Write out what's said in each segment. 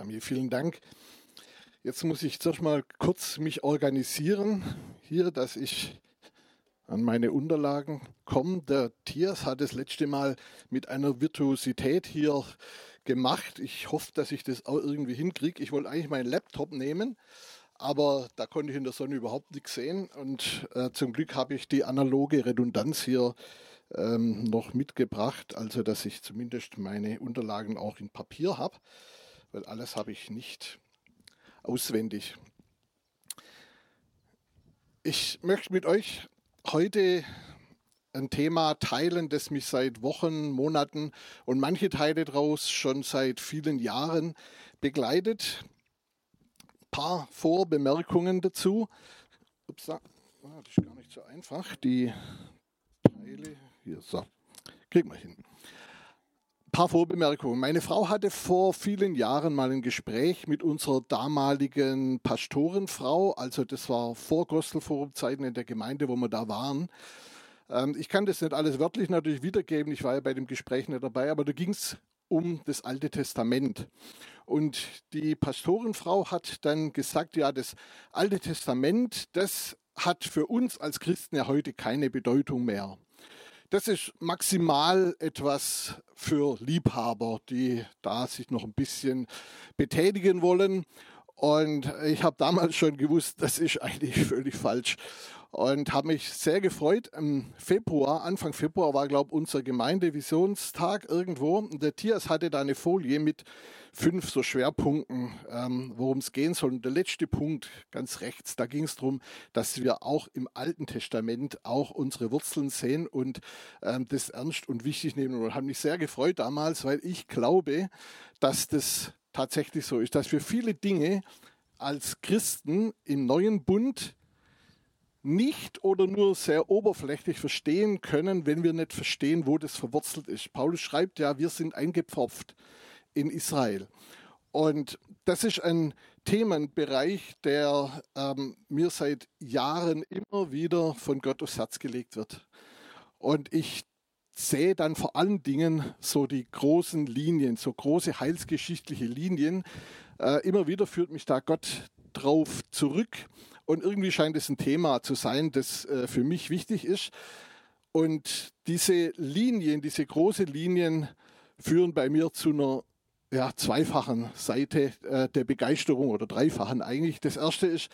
Tamir, vielen Dank. Jetzt muss ich zuerst mal kurz mich organisieren hier, dass ich an meine Unterlagen komme. Der Tiers hat das letzte Mal mit einer Virtuosität hier gemacht. Ich hoffe, dass ich das auch irgendwie hinkriege. Ich wollte eigentlich meinen Laptop nehmen, aber da konnte ich in der Sonne überhaupt nichts sehen. Und äh, zum Glück habe ich die analoge Redundanz hier ähm, noch mitgebracht, also dass ich zumindest meine Unterlagen auch in Papier habe, weil alles habe ich nicht auswendig. Ich möchte mit euch heute ein Thema teilen, das mich seit Wochen, Monaten und manche Teile daraus schon seit vielen Jahren begleitet. Ein paar Vorbemerkungen dazu. Ups, das ist gar nicht so einfach. Die Teile hier, so, kriegen wir hin paar Vorbemerkungen. Meine Frau hatte vor vielen Jahren mal ein Gespräch mit unserer damaligen Pastorenfrau. Also das war vor Gostelforum-Zeiten in der Gemeinde, wo wir da waren. Ähm, ich kann das nicht alles wörtlich natürlich wiedergeben. Ich war ja bei dem Gespräch nicht dabei, aber da ging es um das Alte Testament. Und die Pastorenfrau hat dann gesagt, ja, das Alte Testament, das hat für uns als Christen ja heute keine Bedeutung mehr. Das ist maximal etwas für Liebhaber, die da sich noch ein bisschen betätigen wollen. Und ich habe damals schon gewusst, das ist eigentlich völlig falsch und habe mich sehr gefreut. Im Februar, Anfang Februar war, glaube ich, unser Gemeindevisionstag irgendwo. Der Tias hatte da eine Folie mit fünf so Schwerpunkten, ähm, worum es gehen soll. Und der letzte Punkt, ganz rechts, da ging es darum, dass wir auch im Alten Testament auch unsere Wurzeln sehen und ähm, das ernst und wichtig nehmen. Und habe mich sehr gefreut damals, weil ich glaube, dass das tatsächlich so ist, dass wir viele Dinge als Christen im neuen Bund nicht oder nur sehr oberflächlich verstehen können, wenn wir nicht verstehen, wo das verwurzelt ist. Paulus schreibt ja, wir sind eingepfropft in Israel. Und das ist ein Themenbereich, der ähm, mir seit Jahren immer wieder von Gott aufs Herz gelegt wird. Und ich sehe dann vor allen Dingen so die großen Linien, so große heilsgeschichtliche Linien. Äh, immer wieder führt mich da Gott drauf zurück. Und irgendwie scheint es ein Thema zu sein, das äh, für mich wichtig ist. Und diese Linien, diese großen Linien führen bei mir zu einer ja, zweifachen Seite äh, der Begeisterung oder dreifachen eigentlich. Das erste ist,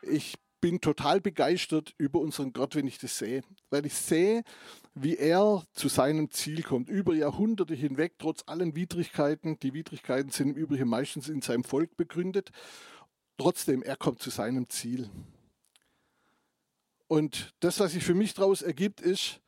ich bin total begeistert über unseren Gott, wenn ich das sehe, weil ich sehe, wie er zu seinem Ziel kommt, über Jahrhunderte hinweg, trotz allen Widrigkeiten. Die Widrigkeiten sind im Übrigen meistens in seinem Volk begründet. Trotzdem, er kommt zu seinem Ziel. Und das, was sich für mich daraus ergibt, ist,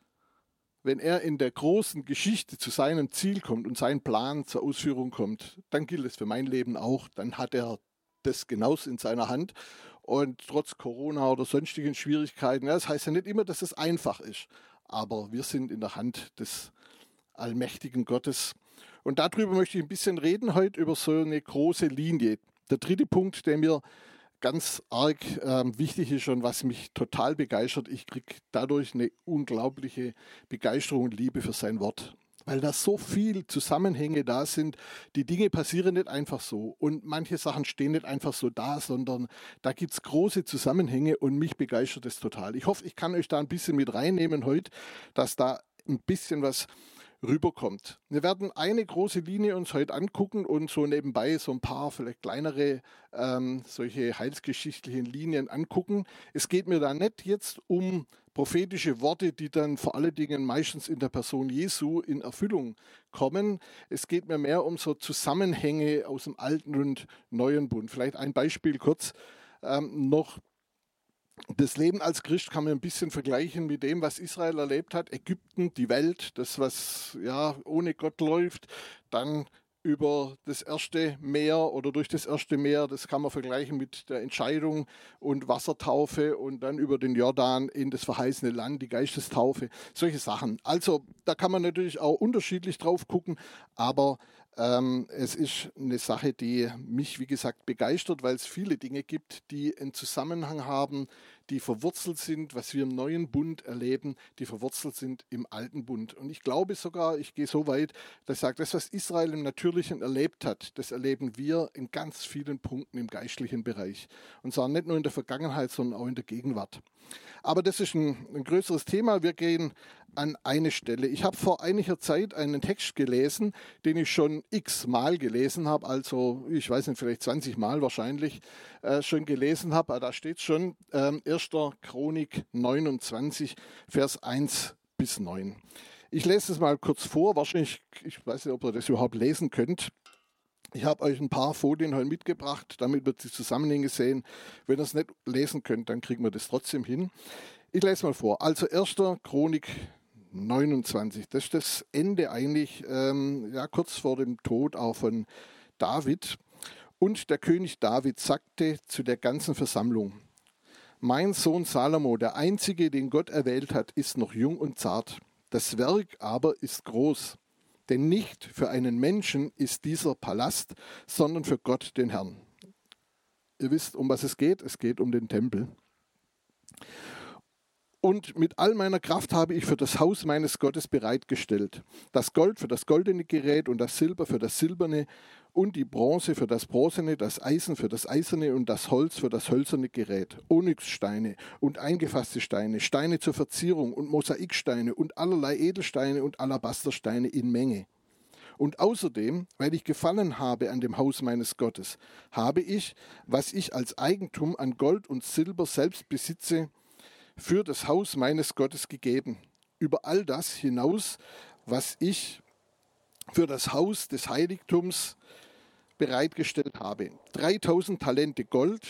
wenn er in der großen Geschichte zu seinem Ziel kommt und sein Plan zur Ausführung kommt, dann gilt es für mein Leben auch. Dann hat er das genauso in seiner Hand. Und trotz Corona oder sonstigen Schwierigkeiten, ja, das heißt ja nicht immer, dass es einfach ist, aber wir sind in der Hand des allmächtigen Gottes. Und darüber möchte ich ein bisschen reden heute, über so eine große Linie. Der dritte Punkt, der mir ganz arg äh, wichtig ist und was mich total begeistert, ich kriege dadurch eine unglaubliche Begeisterung und Liebe für sein Wort. Weil da so viele Zusammenhänge da sind. Die Dinge passieren nicht einfach so. Und manche Sachen stehen nicht einfach so da, sondern da gibt es große Zusammenhänge und mich begeistert es total. Ich hoffe, ich kann euch da ein bisschen mit reinnehmen heute, dass da ein bisschen was rüberkommt. Wir werden eine große Linie uns heute angucken und so nebenbei so ein paar vielleicht kleinere ähm, solche heilsgeschichtlichen Linien angucken. Es geht mir da nicht jetzt um prophetische Worte, die dann vor allen Dingen meistens in der Person Jesu in Erfüllung kommen. Es geht mir mehr um so Zusammenhänge aus dem alten und neuen Bund. Vielleicht ein Beispiel kurz ähm, noch das Leben als Christ kann man ein bisschen vergleichen mit dem, was Israel erlebt hat. Ägypten, die Welt, das, was ja ohne Gott läuft, dann über das erste Meer oder durch das erste Meer, das kann man vergleichen mit der Entscheidung und Wassertaufe und dann über den Jordan in das verheißene Land, die Geistestaufe, solche Sachen. Also da kann man natürlich auch unterschiedlich drauf gucken, aber Ähm, es ist eine Sache, die mich, wie gesagt, begeistert, weil es viele Dinge gibt, die einen Zusammenhang haben, die verwurzelt sind, was wir im neuen Bund erleben, die verwurzelt sind im alten Bund. Und ich glaube sogar, ich gehe so weit, dass ich sage, das, was Israel im Natürlichen erlebt hat, das erleben wir in ganz vielen Punkten im geistlichen Bereich. Und zwar nicht nur in der Vergangenheit, sondern auch in der Gegenwart. Aber das ist ein, ein größeres Thema. Wir gehen an eine Stelle. Ich habe vor einiger Zeit einen Text gelesen, den ich schon x Mal gelesen habe, also ich weiß nicht, vielleicht 20 Mal wahrscheinlich äh, schon gelesen habe. Da steht schon ähm, 1. Chronik 29, Vers 1 bis 9. Ich lese es mal kurz vor. Wahrscheinlich, ich weiß nicht, ob ihr das überhaupt lesen könnt. Ich habe euch ein paar Folien heute mitgebracht, damit wir die Zusammenhänge sehen. Wenn ihr es nicht lesen könnt, dann kriegen wir das trotzdem hin. Ich lese mal vor. Also 1. Chronik 29. Das ist das Ende eigentlich, ähm, ja, kurz vor dem Tod auch von David. Und der König David sagte zu der ganzen Versammlung, mein Sohn Salomo, der einzige, den Gott erwählt hat, ist noch jung und zart. Das Werk aber ist groß. Denn nicht für einen Menschen ist dieser Palast, sondern für Gott den Herrn. Ihr wisst, um was es geht. Es geht um den Tempel. Und mit all meiner Kraft habe ich für das Haus meines Gottes bereitgestellt. Das Gold für das goldene Gerät und das Silber für das silberne und die Bronze für das bronzene, das Eisen für das eiserne und das Holz für das hölzerne Gerät, Onyxsteine und eingefasste Steine, Steine zur Verzierung und Mosaiksteine und allerlei Edelsteine und Alabastersteine in Menge. Und außerdem, weil ich gefallen habe an dem Haus meines Gottes, habe ich, was ich als Eigentum an Gold und Silber selbst besitze, für das Haus meines Gottes gegeben. Über all das hinaus, was ich für das Haus des Heiligtums bereitgestellt habe. 3000 Talente Gold.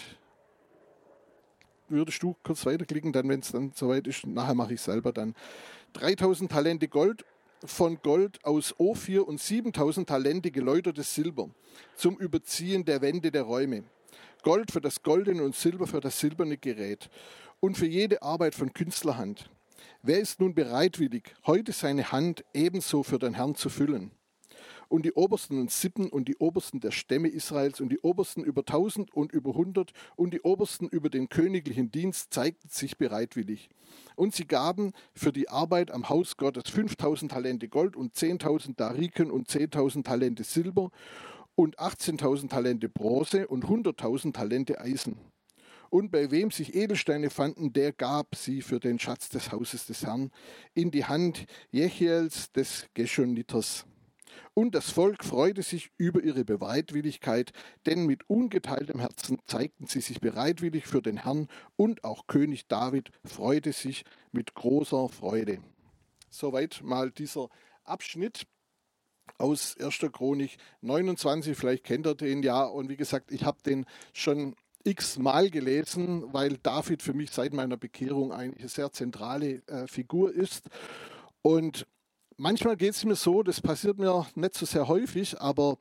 Würdest du kurz weiterklicken, dann, wenn es dann soweit ist, nachher mache ich selber dann. 3000 Talente Gold von Gold aus Ophir und 7000 Talente geläutertes Silber zum Überziehen der Wände der Räume. Gold für das goldene und Silber für das silberne Gerät und für jede Arbeit von Künstlerhand. Wer ist nun bereitwillig, heute seine Hand ebenso für den Herrn zu füllen? und die Obersten und Sippen und die Obersten der Stämme Israels und die Obersten über tausend und über hundert und die Obersten über den königlichen Dienst zeigten sich bereitwillig. Und sie gaben für die Arbeit am Haus Gottes 5000 Talente Gold und 10.000 Dariken und 10.000 Talente Silber und 18.000 Talente Bronze und 100.000 Talente Eisen. Und bei wem sich Edelsteine fanden, der gab sie für den Schatz des Hauses des Herrn in die Hand Jechiels des Geschoniters. Und das Volk freute sich über ihre Bereitwilligkeit, denn mit ungeteiltem Herzen zeigten sie sich bereitwillig für den Herrn und auch König David freute sich mit großer Freude. Soweit mal dieser Abschnitt aus 1. Chronik 29. Vielleicht kennt ihr den ja. Und wie gesagt, ich habe den schon x-mal gelesen, weil David für mich seit meiner Bekehrung eigentlich eine sehr zentrale äh, Figur ist. Und manchmal geht es mir so, das passiert mir nicht so sehr häufig, aber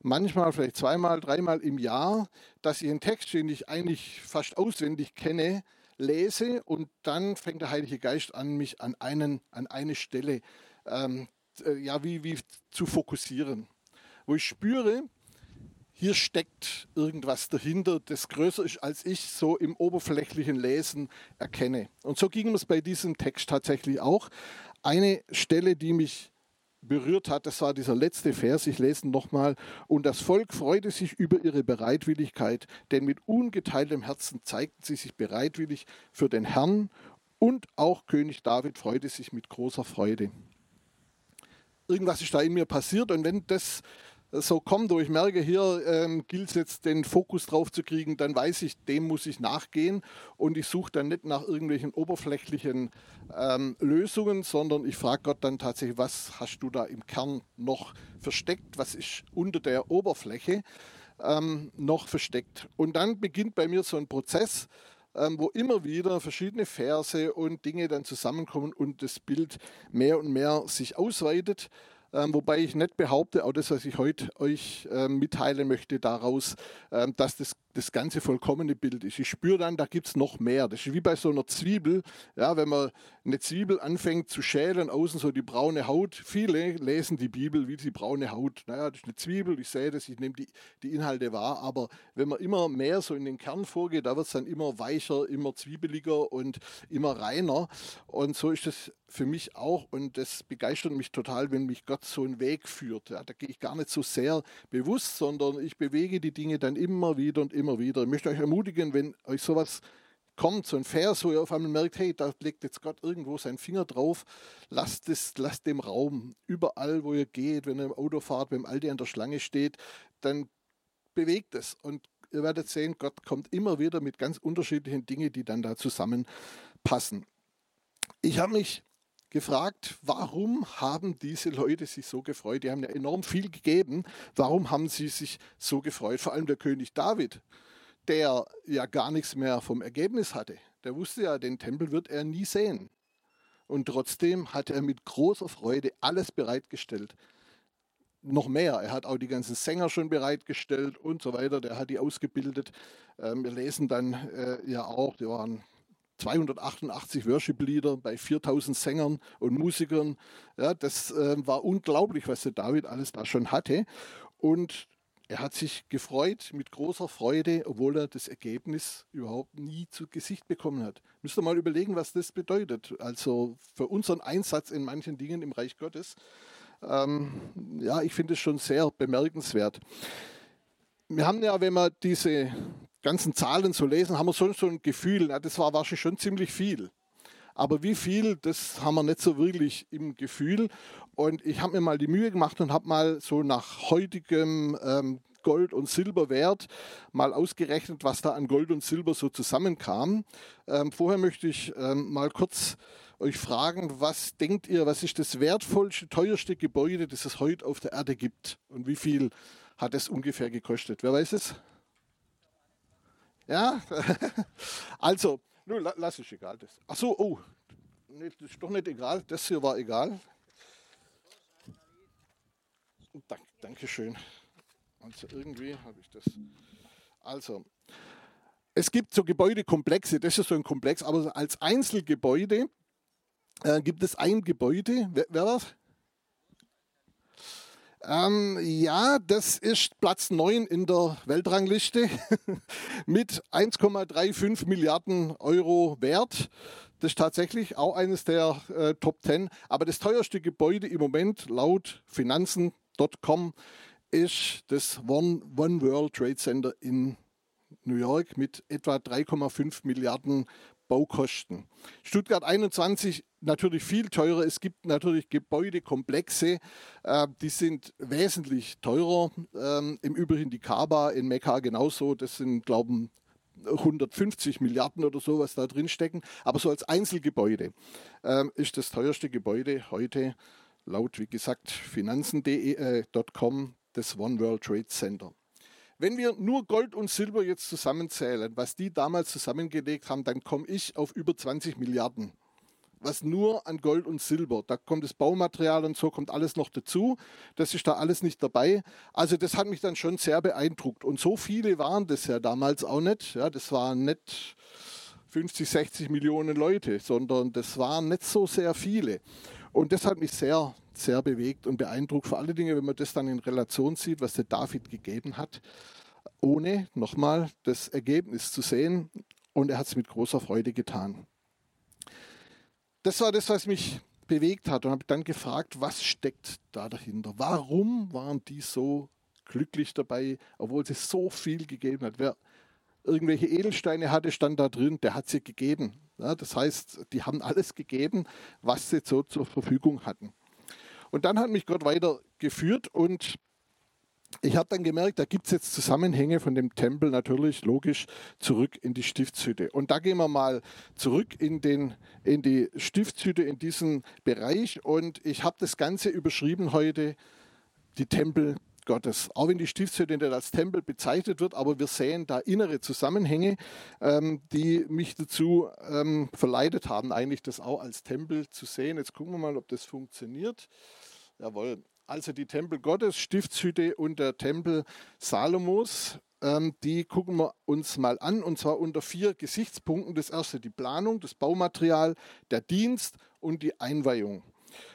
manchmal vielleicht zweimal, dreimal im Jahr, dass ich einen Text, den ich eigentlich fast auswendig kenne, lese und dann fängt der Heilige Geist an, mich an, einen, an eine Stelle ähm, äh, ja, wie, wie zu fokussieren, wo ich spüre, hier steckt irgendwas dahinter, das größer ist, als ich so im oberflächlichen Lesen erkenne. Und so ging es bei diesem Text tatsächlich auch. Eine Stelle, die mich berührt hat, das war dieser letzte Vers, ich lese ihn nochmal. Und das Volk freute sich über ihre Bereitwilligkeit, denn mit ungeteiltem Herzen zeigten sie sich bereitwillig für den Herrn und auch König David freute sich mit großer Freude. Irgendwas ist da in mir passiert und wenn das so kommt, wo ich merke, hier ähm, gilt es jetzt den Fokus drauf zu kriegen, dann weiß ich, dem muss ich nachgehen und ich suche dann nicht nach irgendwelchen oberflächlichen ähm, Lösungen, sondern ich frage Gott dann tatsächlich, was hast du da im Kern noch versteckt, was ist unter der Oberfläche ähm, noch versteckt. Und dann beginnt bei mir so ein Prozess, ähm, wo immer wieder verschiedene Verse und Dinge dann zusammenkommen und das Bild mehr und mehr sich ausweitet. Ähm, wobei ich nicht behaupte, auch das, was ich heute euch ähm, mitteilen möchte daraus, ähm, dass das das ganze vollkommene Bild ist. Ich spüre dann, da gibt es noch mehr. Das ist wie bei so einer Zwiebel. Ja, wenn man eine Zwiebel anfängt zu schälen, außen so die braune Haut. Viele lesen die Bibel wie die braune Haut. Naja, das ist eine Zwiebel, ich sehe das, ich nehme die, die Inhalte wahr. Aber wenn man immer mehr so in den Kern vorgeht, da wird es dann immer weicher, immer zwiebeliger und immer reiner. Und so ist es für mich auch. Und das begeistert mich total, wenn mich Gott so einen Weg führt. Ja, da gehe ich gar nicht so sehr bewusst, sondern ich bewege die Dinge dann immer wieder und immer immer wieder. Ich möchte euch ermutigen, wenn euch sowas kommt, so ein Vers, wo ihr auf einmal merkt, hey, da legt jetzt Gott irgendwo seinen Finger drauf, lasst, es, lasst dem Raum. Überall, wo ihr geht, wenn ihr im Auto fahrt, wenn Aldi an der Schlange steht, dann bewegt es. Und ihr werdet sehen, Gott kommt immer wieder mit ganz unterschiedlichen Dingen, die dann da zusammenpassen. Ich habe mich gefragt, warum haben diese Leute sich so gefreut? Die haben ja enorm viel gegeben. Warum haben sie sich so gefreut? Vor allem der König David, der ja gar nichts mehr vom Ergebnis hatte. Der wusste ja, den Tempel wird er nie sehen. Und trotzdem hat er mit großer Freude alles bereitgestellt. Noch mehr, er hat auch die ganzen Sänger schon bereitgestellt und so weiter. Der hat die ausgebildet. Ähm, wir lesen dann äh, ja auch, die waren 288 Worship-Lieder bei 4000 Sängern und Musikern. Ja, das äh, war unglaublich, was der David alles da schon hatte. Und er hat sich gefreut mit großer Freude, obwohl er das Ergebnis überhaupt nie zu Gesicht bekommen hat. Müsst ihr mal überlegen, was das bedeutet. Also für unseren Einsatz in manchen Dingen im Reich Gottes. Ähm, ja, ich finde es schon sehr bemerkenswert. Wir haben ja, wenn man diese ganzen Zahlen zu lesen, haben wir schon so ein Gefühl, na, das war wahrscheinlich schon ziemlich viel. Aber wie viel, das haben wir nicht so wirklich im Gefühl. Und ich habe mir mal die Mühe gemacht und habe mal so nach heutigem ähm, Gold- und Silberwert mal ausgerechnet, was da an Gold und Silber so zusammenkam. Ähm, vorher möchte ich ähm, mal kurz euch fragen, was denkt ihr, was ist das wertvollste, teuerste Gebäude, das es heute auf der Erde gibt? Und wie viel hat es ungefähr gekostet? Wer weiß es? Ja, also, nun lass es egal. Das. Ach so, oh, nee, das ist doch nicht egal. Das hier war egal. Dank, Dankeschön. Also irgendwie habe ich das. Also, es gibt so Gebäudekomplexe, das ist so ein Komplex, aber als Einzelgebäude äh, gibt es ein Gebäude. Wer, wer war's? Ähm, ja, das ist Platz 9 in der Weltrangliste mit 1,35 Milliarden Euro Wert. Das ist tatsächlich auch eines der äh, Top 10. Aber das teuerste Gebäude im Moment laut Finanzen.com ist das One, One World Trade Center in New York mit etwa 3,5 Milliarden Baukosten. Stuttgart 21 natürlich viel teurer. Es gibt natürlich Gebäudekomplexe, äh, die sind wesentlich teurer. Ähm, Im Übrigen die Kaaba in Mekka genauso. Das sind, glaube ich, 150 Milliarden oder so, was da drin stecken. Aber so als Einzelgebäude ähm, ist das teuerste Gebäude heute laut, wie gesagt, finanzen.com äh, das One World Trade Center. Wenn wir nur Gold und Silber jetzt zusammenzählen, was die damals zusammengelegt haben, dann komme ich auf über 20 Milliarden. Was nur an Gold und Silber. Da kommt das Baumaterial und so kommt alles noch dazu. Das ist da alles nicht dabei. Also das hat mich dann schon sehr beeindruckt. Und so viele waren das ja damals auch nicht. Ja, das waren nicht 50, 60 Millionen Leute, sondern das waren nicht so sehr viele. Und das hat mich sehr, sehr bewegt und beeindruckt. Vor allen Dingen, wenn man das dann in Relation sieht, was der David gegeben hat, ohne nochmal das Ergebnis zu sehen. Und er hat es mit großer Freude getan. Das war das, was mich bewegt hat und habe dann gefragt, was steckt da dahinter? Warum waren die so glücklich dabei, obwohl es so viel gegeben hat? Wer irgendwelche Edelsteine hatte, stand da drin, der hat sie gegeben. Ja, das heißt, die haben alles gegeben, was sie so zur Verfügung hatten. Und dann hat mich Gott weiter geführt und ich habe dann gemerkt, da gibt es jetzt Zusammenhänge von dem Tempel natürlich logisch zurück in die Stiftshütte. Und da gehen wir mal zurück in, den, in die Stiftshütte, in diesen Bereich. Und ich habe das Ganze überschrieben heute, die Tempel Gottes. Auch wenn die Stiftshütte nicht als Tempel bezeichnet wird, aber wir sehen da innere Zusammenhänge, ähm, die mich dazu ähm, verleitet haben, eigentlich das auch als Tempel zu sehen. Jetzt gucken wir mal, ob das funktioniert. Jawohl. Also die Tempel Gottes, Stiftshütte und der Tempel Salomos. ähm, die gucken wir uns mal an und zwar unter vier Gesichtspunkten. Das erste die Planung, das Baumaterial, der Dienst und die Einweihung.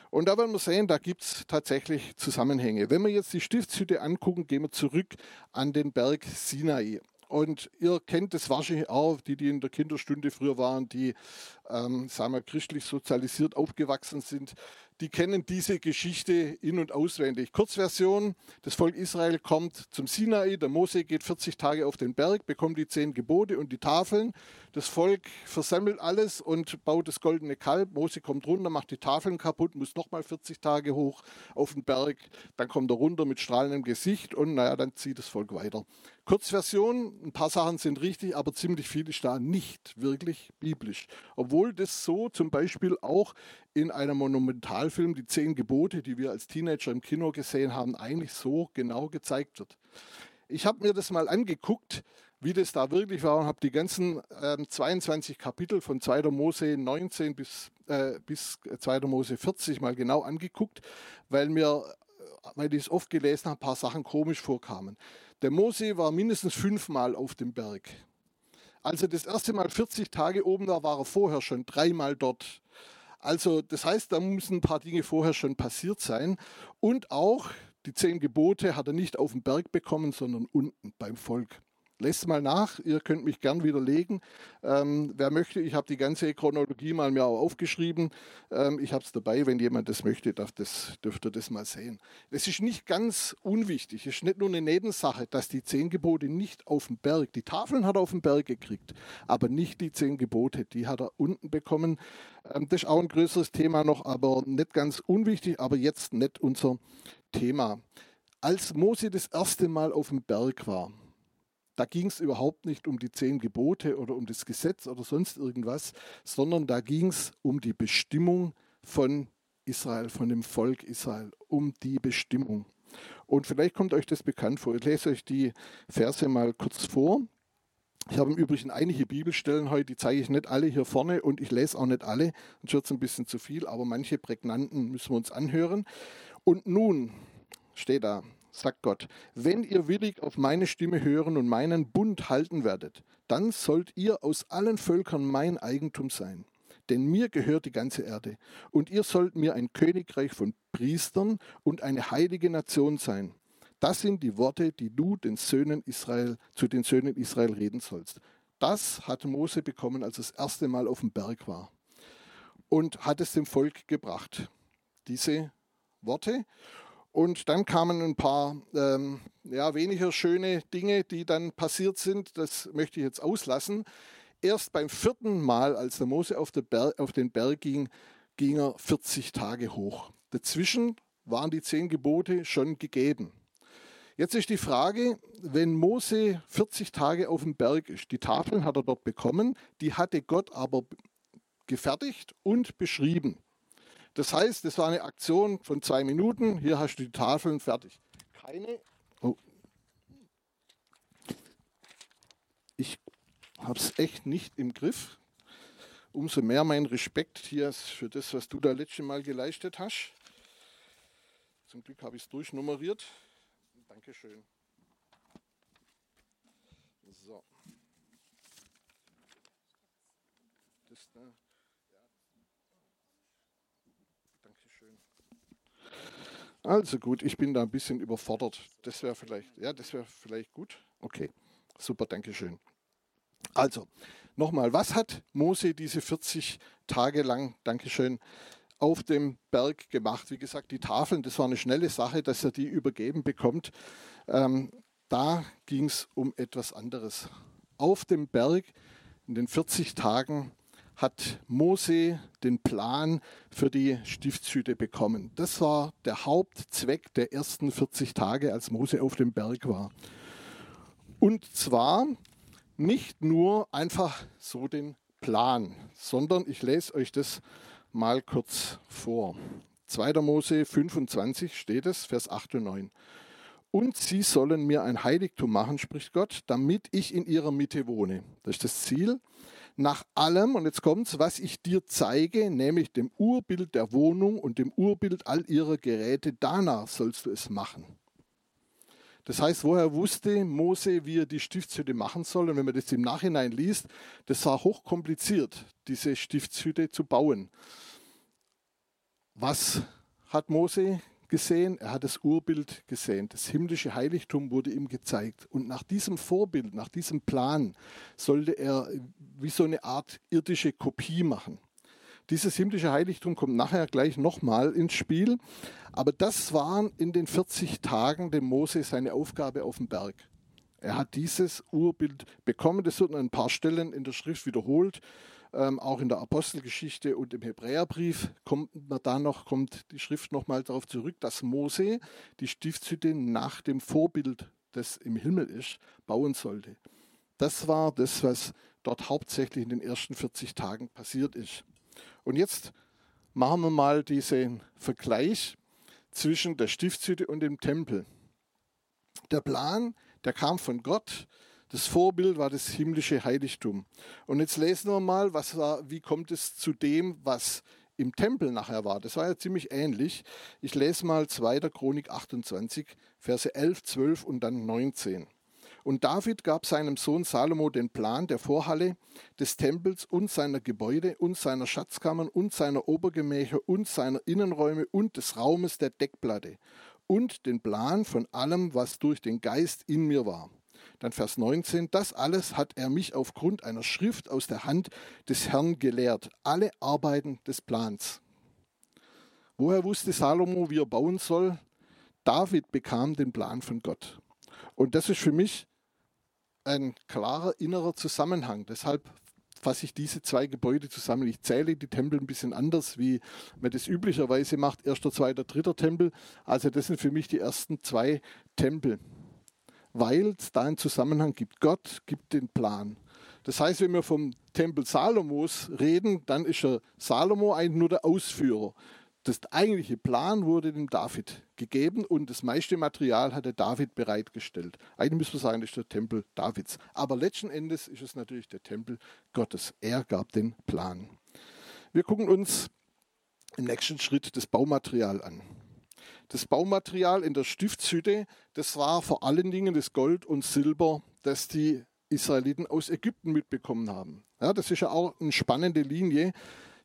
Und da werden wir sehen, da gibt es tatsächlich Zusammenhänge. Wenn wir jetzt die Stiftshütte angucken, gehen wir zurück an den Berg Sinai. Und ihr kennt das wahrscheinlich auch, die, die in der Kinderstunde früher waren, die, ähm, sagen wir, christlich sozialisiert aufgewachsen sind die kennen diese Geschichte in- und auswendig. Kurzversion, das Volk Israel kommt zum Sinai, der Mose geht 40 Tage auf den Berg, bekommt die zehn Gebote und die Tafeln. Das Volk versammelt alles und baut das goldene Kalb. Mose kommt runter, macht die Tafeln kaputt, muss nochmal 40 Tage hoch auf den Berg. Dann kommt er runter mit strahlendem Gesicht und naja, dann zieht das Volk weiter. Kurzversion, ein paar Sachen sind richtig, aber ziemlich viel ist da nicht wirklich biblisch. Obwohl das so zum Beispiel auch in einem Monumentalfilm, die zehn Gebote, die wir als Teenager im Kino gesehen haben, eigentlich so genau gezeigt wird. Ich habe mir das mal angeguckt, wie das da wirklich war und habe die ganzen äh, 22 Kapitel von 2. Mose 19 bis, äh, bis 2. Mose 40 mal genau angeguckt, weil mir, weil ich es oft gelesen habe, ein paar Sachen komisch vorkamen. Der Mose war mindestens fünfmal auf dem Berg. Als er das erste Mal 40 Tage oben war, war er vorher schon dreimal dort. Also das heißt, da müssen ein paar Dinge vorher schon passiert sein. Und auch die zehn Gebote hat er nicht auf dem Berg bekommen, sondern unten beim Volk. Lest mal nach, ihr könnt mich gern widerlegen. Ähm, wer möchte, ich habe die ganze Chronologie mal mir auch aufgeschrieben. Ähm, ich habe es dabei, wenn jemand das möchte, darf das, dürft ihr das mal sehen. Es ist nicht ganz unwichtig, es ist nicht nur eine Nebensache, dass die zehn Gebote nicht auf dem Berg, die Tafeln hat er auf dem Berg gekriegt, aber nicht die zehn Gebote, die hat er unten bekommen. Ähm, das ist auch ein größeres Thema noch, aber nicht ganz unwichtig, aber jetzt nicht unser Thema. Als Mose das erste Mal auf dem Berg war, da ging es überhaupt nicht um die zehn Gebote oder um das Gesetz oder sonst irgendwas, sondern da ging es um die Bestimmung von Israel, von dem Volk Israel, um die Bestimmung. Und vielleicht kommt euch das bekannt vor. Ich lese euch die Verse mal kurz vor. Ich habe im Übrigen einige Bibelstellen heute, die zeige ich nicht alle hier vorne und ich lese auch nicht alle, sonst wird es ein bisschen zu viel, aber manche prägnanten müssen wir uns anhören. Und nun steht da, sagt Gott, wenn ihr willig auf meine Stimme hören und meinen Bund halten werdet, dann sollt ihr aus allen Völkern mein Eigentum sein. Denn mir gehört die ganze Erde, und ihr sollt mir ein Königreich von Priestern und eine heilige Nation sein. Das sind die Worte, die du den Söhnen Israel, zu den Söhnen Israel reden sollst. Das hat Mose bekommen, als er das erste Mal auf dem Berg war. Und hat es dem Volk gebracht. Diese Worte. Und dann kamen ein paar ähm, ja, weniger schöne Dinge, die dann passiert sind. Das möchte ich jetzt auslassen. Erst beim vierten Mal, als der Mose auf, der auf den Berg ging, ging er 40 Tage hoch. Dazwischen waren die zehn Gebote schon gegeben. Jetzt ist die Frage, wenn Mose 40 Tage auf dem Berg ist, die Tafeln hat er dort bekommen, die hatte Gott aber gefertigt und beschrieben. Das heißt, das war eine Aktion von zwei Minuten. Hier hast du die Tafeln fertig. Keine. Oh. Ich habe es echt nicht im Griff. Umso mehr mein Respekt hier für das, was du da letzte Mal geleistet hast. Zum Glück habe ich es durchnummeriert. Dankeschön. So. Das da. Also gut, ich bin da ein bisschen überfordert. Das wäre vielleicht, ja, das wäre vielleicht gut. Okay, super, danke schön. Also, nochmal, was hat Mose diese 40 Tage lang, Dankeschön, auf dem Berg gemacht? Wie gesagt, die Tafeln, das war eine schnelle Sache, dass er die übergeben bekommt. Ähm, da ging es um etwas anderes. Auf dem Berg in den 40 Tagen hat Mose den Plan für die Stiftshütte bekommen. Das war der Hauptzweck der ersten 40 Tage, als Mose auf dem Berg war. Und zwar nicht nur einfach so den Plan, sondern ich lese euch das mal kurz vor. 2. Mose 25 steht es, Vers 8 und 9. Und sie sollen mir ein Heiligtum machen, spricht Gott, damit ich in ihrer Mitte wohne. Das ist das Ziel nach allem, und jetzt kommt's, was ich dir zeige, nämlich dem Urbild der Wohnung und dem Urbild all ihrer Geräte, danach sollst du es machen. Das heißt, woher wusste Mose, wie er die Stiftshütte machen soll? Und wenn man das im Nachhinein liest, das war hochkompliziert, diese Stiftshütte zu bauen. Was hat Mose gesehen? Er hat das Urbild gesehen. Das himmlische Heiligtum wurde ihm gezeigt. Und nach diesem Vorbild, nach diesem Plan, sollte er wie so eine Art irdische Kopie machen. Dieses himmlische Heiligtum kommt nachher gleich nochmal ins Spiel. Aber das waren in den 40 Tagen dem Mose seine Aufgabe auf dem Berg. Er hat dieses Urbild bekommen. Das wird an ein paar Stellen in der Schrift wiederholt. Ähm, auch in der Apostelgeschichte und im Hebräerbrief kommt man da noch, kommt die Schrift nochmal darauf zurück, dass Mose die Stiftshütte nach dem Vorbild, das im Himmel ist, bauen sollte. Das war das, was dort hauptsächlich in den ersten 40 Tagen passiert ist. Und jetzt machen wir mal diesen Vergleich zwischen der Stiftshütte und dem Tempel. Der Plan, der kam von Gott. Das Vorbild war das himmlische Heiligtum. Und jetzt lesen wir mal, was war, wie kommt es zu dem, was im Tempel nachher war. Das war ja ziemlich ähnlich. Ich lese mal 2. Chronik 28, Verse 11, 12 und dann 19. Und David gab seinem Sohn Salomo den Plan der Vorhalle, des Tempels und seiner Gebäude und seiner Schatzkammern und seiner Obergemächer und seiner Innenräume und des Raumes der Deckplatte und den Plan von allem, was durch den Geist in mir war. Dann Vers 19, das alles hat er mich aufgrund einer Schrift aus der Hand des Herrn gelehrt, alle Arbeiten des Plans. Woher wusste Salomo, wie er bauen soll? David bekam den Plan von Gott. Und das ist für mich ein klarer innerer Zusammenhang. Deshalb fasse ich diese zwei Gebäude zusammen. Ich zähle die Tempel ein bisschen anders, wie man das üblicherweise macht. Erster, zweiter, dritter Tempel. Also das sind für mich die ersten zwei Tempel, weil es da einen Zusammenhang gibt. Gott gibt den Plan. Das heißt, wenn wir vom Tempel Salomos reden, dann ist er Salomo eigentlich nur der Ausführer das eigentliche Plan wurde dem David gegeben und das meiste Material hatte David bereitgestellt. Eigentlich müssen wir sagen, das ist der Tempel Davids. Aber letzten Endes ist es natürlich der Tempel Gottes. Er gab den Plan. Wir gucken uns im nächsten Schritt das Baumaterial an. Das Baumaterial in der Stiftshütte, das war vor allen Dingen das Gold und Silber, das die Israeliten aus Ägypten mitbekommen haben. Ja, das ist ja auch eine spannende Linie.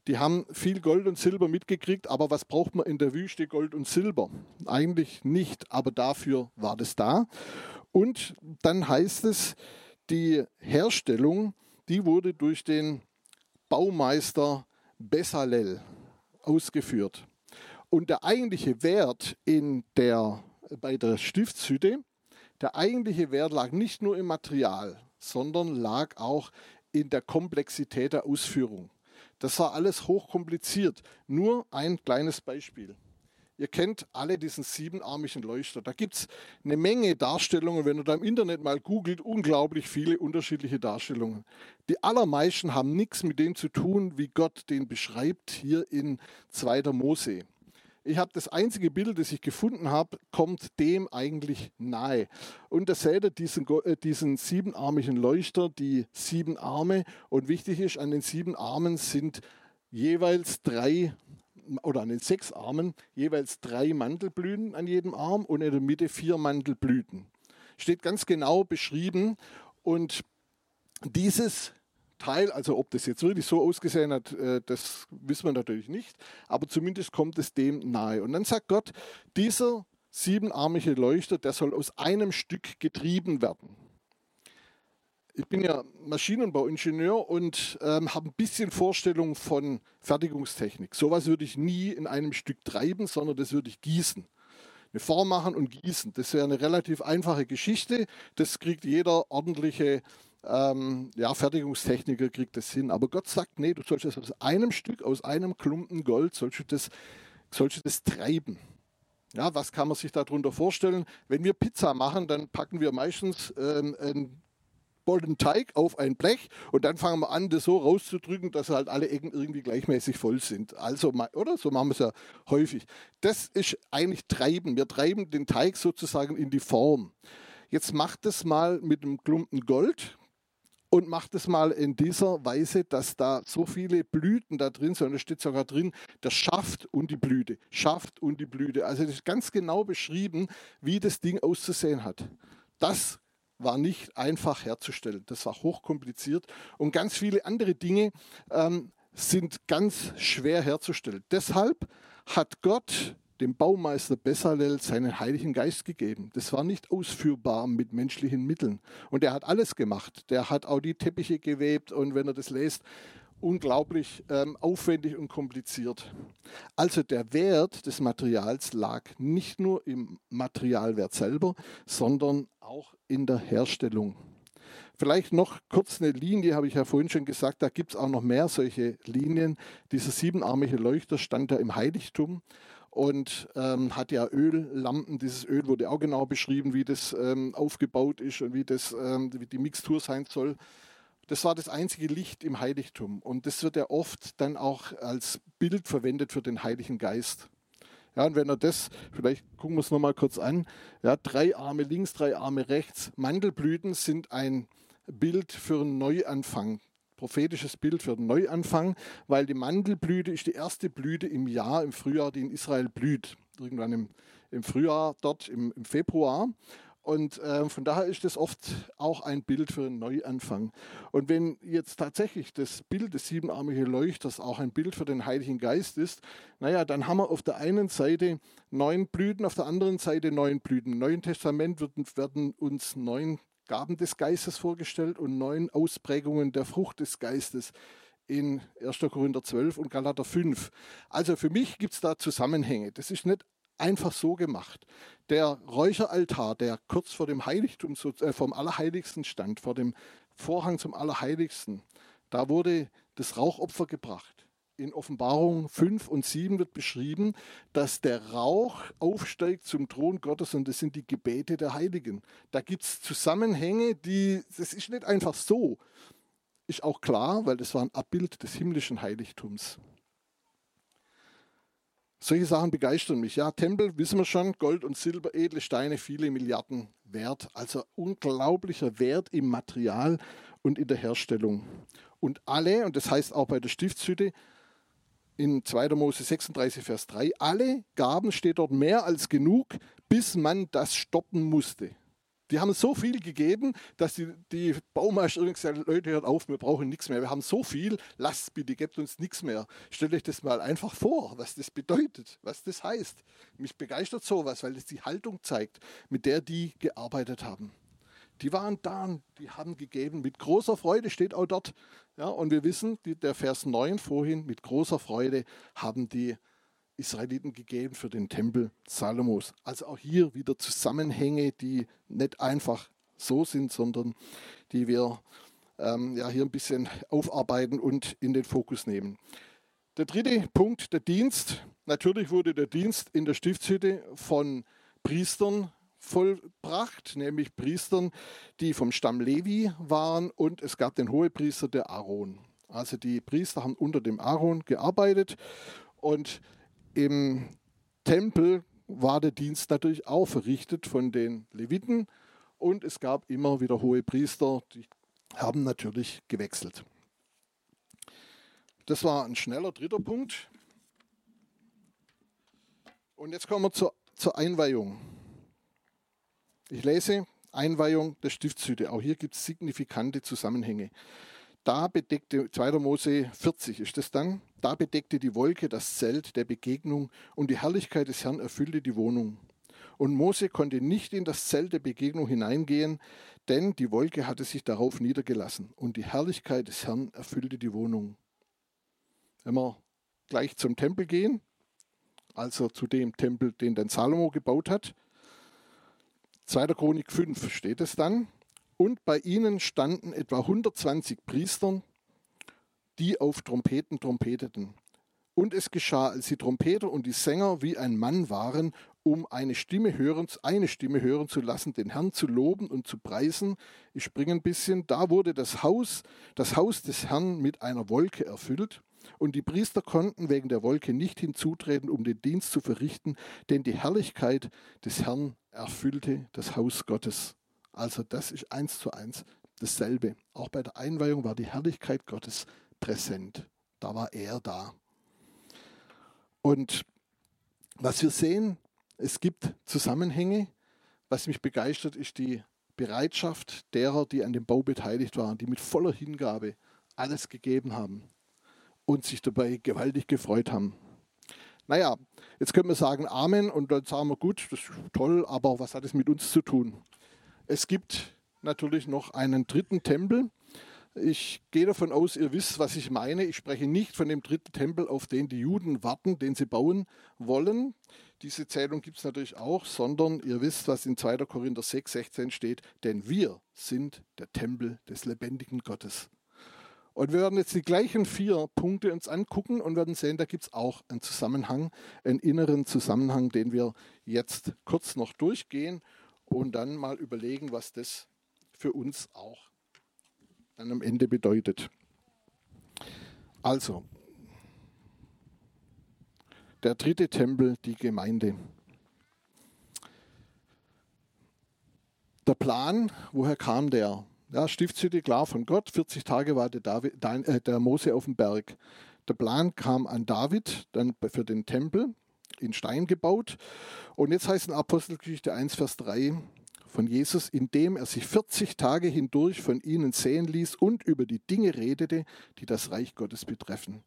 Die haben viel Gold und Silber mitgekriegt, aber was braucht man in der Wüste Gold und Silber? Eigentlich nicht, aber dafür war das da. Und dann heißt es, die Herstellung, die wurde durch den Baumeister Bessalel ausgeführt. Und der eigentliche Wert in der, bei der Stiftshütte, der eigentliche Wert lag nicht nur im Material, sondern lag auch in der Komplexität der Ausführung. Das war alles hochkompliziert. Nur ein kleines Beispiel. Ihr kennt alle diesen siebenarmigen Leuchter. Da gibt es eine Menge Darstellungen. Wenn ihr da im Internet mal googelt, unglaublich viele unterschiedliche Darstellungen. Die allermeisten haben nichts mit dem zu tun, wie Gott den beschreibt hier in 2. Mose. Ich habe das einzige Bild, das ich gefunden habe, kommt dem eigentlich nahe. Und da seht ihr diesen, äh, diesen siebenarmigen Leuchter, die sieben Arme. Und wichtig ist, an den sieben Armen sind jeweils drei oder an den sechs Armen jeweils drei Mantelblüten an jedem Arm und in der Mitte vier Mantelblüten. Steht ganz genau beschrieben. Und dieses Teil, also ob das jetzt wirklich so ausgesehen hat, äh, das wissen wir natürlich nicht, aber zumindest kommt es dem nahe. Und dann sagt Gott, dieser siebenarmige Leuchter, der soll aus einem Stück getrieben werden. Ich bin ja Maschinenbauingenieur und ähm, habe ein bisschen Vorstellung von Fertigungstechnik. Sowas würde ich nie in einem Stück treiben, sondern das würde ich gießen eine Form machen und gießen. Das wäre eine relativ einfache Geschichte. Das kriegt jeder ordentliche ähm, ja, Fertigungstechniker kriegt das hin. Aber Gott sagt, nee, du sollst das aus einem Stück, aus einem Klumpen Gold, sollst du das, sollst du das treiben. Ja, was kann man sich darunter vorstellen? Wenn wir Pizza machen, dann packen wir meistens ähm, einen bollen Teig auf ein Blech und dann fangen wir an, das so rauszudrücken, dass halt alle Ecken irgendwie gleichmäßig voll sind. Also, oder? So machen wir es ja häufig. Das ist eigentlich Treiben. Wir treiben den Teig sozusagen in die Form. Jetzt macht es mal mit einem Klumpen Gold und macht es mal in dieser Weise, dass da so viele Blüten da drin sind. Und da steht sogar drin, der Schaft und die Blüte. Schaft und die Blüte. Also das ist ganz genau beschrieben, wie das Ding auszusehen hat. Das war nicht einfach herzustellen. Das war hochkompliziert. Und ganz viele andere Dinge ähm, sind ganz schwer herzustellen. Deshalb hat Gott dem Baumeister Bessalel seinen Heiligen Geist gegeben. Das war nicht ausführbar mit menschlichen Mitteln. Und er hat alles gemacht. Der hat auch die Teppiche gewebt und wenn er das lest, unglaublich ähm, aufwendig und kompliziert. Also der Wert des Materials lag nicht nur im Materialwert selber, sondern auch in der Herstellung. Vielleicht noch kurz eine Linie, habe ich ja vorhin schon gesagt, da gibt es auch noch mehr solche Linien. Dieser siebenarmige Leuchter stand da im Heiligtum und ähm, hat ja Öllampen. Dieses Öl wurde auch genau beschrieben, wie das ähm, aufgebaut ist und wie, das, ähm, wie die Mixtur sein soll. Das war das einzige Licht im Heiligtum und das wird ja oft dann auch als Bild verwendet für den Heiligen Geist. Ja, und wenn er das, vielleicht gucken wir es nochmal kurz an, ja, drei Arme links, drei Arme rechts. Mandelblüten sind ein Bild für einen Neuanfang prophetisches Bild für den Neuanfang, weil die Mandelblüte ist die erste Blüte im Jahr, im Frühjahr, die in Israel blüht. Irgendwann im, im Frühjahr, dort im, im Februar. Und äh, von daher ist das oft auch ein Bild für einen Neuanfang. Und wenn jetzt tatsächlich das Bild des siebenarmigen Leuchters auch ein Bild für den Heiligen Geist ist, naja, dann haben wir auf der einen Seite neun Blüten, auf der anderen Seite neun Blüten. Im Neuen Testament werden, werden uns neun Gaben des Geistes vorgestellt und neun Ausprägungen der Frucht des Geistes in 1. Korinther 12 und Galater 5. Also für mich gibt es da Zusammenhänge. Das ist nicht einfach so gemacht. Der Räucheraltar, der kurz vor dem Heiligtum, äh, vom Allerheiligsten stand, vor dem Vorhang zum Allerheiligsten, da wurde das Rauchopfer gebracht in Offenbarung 5 und 7 wird beschrieben, dass der Rauch aufsteigt zum Thron Gottes und das sind die Gebete der Heiligen. Da gibt es Zusammenhänge, die, das ist nicht einfach so. Ist auch klar, weil das war ein Abbild des himmlischen Heiligtums. Solche Sachen begeistern mich. Ja, Tempel, wissen wir schon, Gold und Silber, edle Steine, viele Milliarden wert. Also unglaublicher Wert im Material und in der Herstellung. Und alle, und das heißt auch bei der Stiftshütte, in 2. Mose 36, Vers 3, alle Gaben steht dort mehr als genug, bis man das stoppen musste. Die haben so viel gegeben, dass die, die Baumeister irgendwie gesagt haben, Leute, hört auf, wir brauchen nichts mehr. Wir haben so viel, lasst bitte, gebt uns nichts mehr. Stellt euch das mal einfach vor, was das bedeutet, was das heißt. Mich begeistert sowas, weil es die Haltung zeigt, mit der die gearbeitet haben. Die waren da die haben gegeben. Mit großer Freude steht auch dort. Ja, und wir wissen, die, der Vers 9 vorhin, mit großer Freude haben die Israeliten gegeben für den Tempel Salomos. Also auch hier wieder Zusammenhänge, die nicht einfach so sind, sondern die wir ähm, ja, hier ein bisschen aufarbeiten und in den Fokus nehmen. Der dritte Punkt, der Dienst. Natürlich wurde der Dienst in der Stiftshütte von Priestern vollbracht, nämlich Priestern, die vom Stamm Levi waren und es gab den Hohepriester, der Aaron. Also die Priester haben unter dem Aaron gearbeitet und im Tempel war der Dienst natürlich auch verrichtet von den Leviten und es gab immer wieder hohe Priester, die haben natürlich gewechselt. Das war ein schneller dritter Punkt. Und jetzt kommen wir zur, zur Einweihung. Ich lese Einweihung der Stiftshütte. Auch hier gibt es signifikante Zusammenhänge. Da bedeckte, 2. Mose 40 ist das dann, da bedeckte die Wolke das Zelt der Begegnung und die Herrlichkeit des Herrn erfüllte die Wohnung. Und Mose konnte nicht in das Zelt der Begegnung hineingehen, denn die Wolke hatte sich darauf niedergelassen und die Herrlichkeit des Herrn erfüllte die Wohnung. Wenn wir gleich zum Tempel gehen, also zu dem Tempel, den dann Salomo gebaut hat, 2. Chronik 5 steht es dann. Und bei ihnen standen etwa 120 Priestern, die auf Trompeten trompeteten. Und es geschah, als die Trompeter und die Sänger wie ein Mann waren, um eine Stimme hören, eine Stimme hören zu lassen, den Herrn zu loben und zu preisen. Ich springe ein bisschen. Da wurde das Haus, das Haus des Herrn mit einer Wolke erfüllt. Und die Priester konnten wegen der Wolke nicht hinzutreten, um den Dienst zu verrichten, denn die Herrlichkeit des Herrn erfüllte das Haus Gottes. Also das ist eins zu eins dasselbe. Auch bei der Einweihung war die Herrlichkeit Gottes präsent. Da war er da. Und was wir sehen, es gibt Zusammenhänge. Was mich begeistert, ist die Bereitschaft derer, die an dem Bau beteiligt waren, die mit voller Hingabe alles gegeben haben und sich dabei gewaltig gefreut haben. Naja, jetzt können wir sagen Amen und dann sagen wir, gut, das ist toll, aber was hat es mit uns zu tun? Es gibt natürlich noch einen dritten Tempel. Ich gehe davon aus, ihr wisst, was ich meine. Ich spreche nicht von dem dritten Tempel, auf den die Juden warten, den sie bauen wollen. Diese Zählung gibt es natürlich auch, sondern ihr wisst, was in 2. Korinther 6, 16 steht. Denn wir sind der Tempel des lebendigen Gottes. Und wir werden jetzt die gleichen vier Punkte uns angucken und werden sehen, da gibt es auch einen Zusammenhang, einen inneren Zusammenhang, den wir jetzt kurz noch durchgehen und dann mal überlegen, was das für uns auch dann am Ende bedeutet. Also, der dritte Tempel, die Gemeinde. Der Plan, woher kam der? Ja, Stiftshütte, klar, von Gott. 40 Tage war der, David, äh, der Mose auf dem Berg. Der Plan kam an David, dann für den Tempel in Stein gebaut. Und jetzt heißt in Apostelgeschichte 1, Vers 3 von Jesus, indem er sich 40 Tage hindurch von ihnen sehen ließ und über die Dinge redete, die das Reich Gottes betreffen.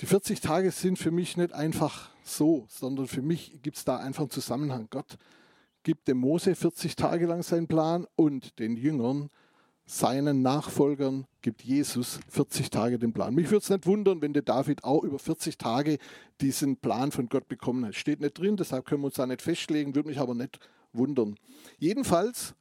Die 40 Tage sind für mich nicht einfach so, sondern für mich gibt es da einfach einen Zusammenhang. Gott gibt dem Mose 40 Tage lang seinen Plan und den Jüngern seinen Nachfolgern gibt Jesus 40 Tage den Plan. Mich würde es nicht wundern, wenn der David auch über 40 Tage diesen Plan von Gott bekommen hat. Steht nicht drin, deshalb können wir uns da nicht festlegen, würde mich aber nicht wundern. Jedenfalls,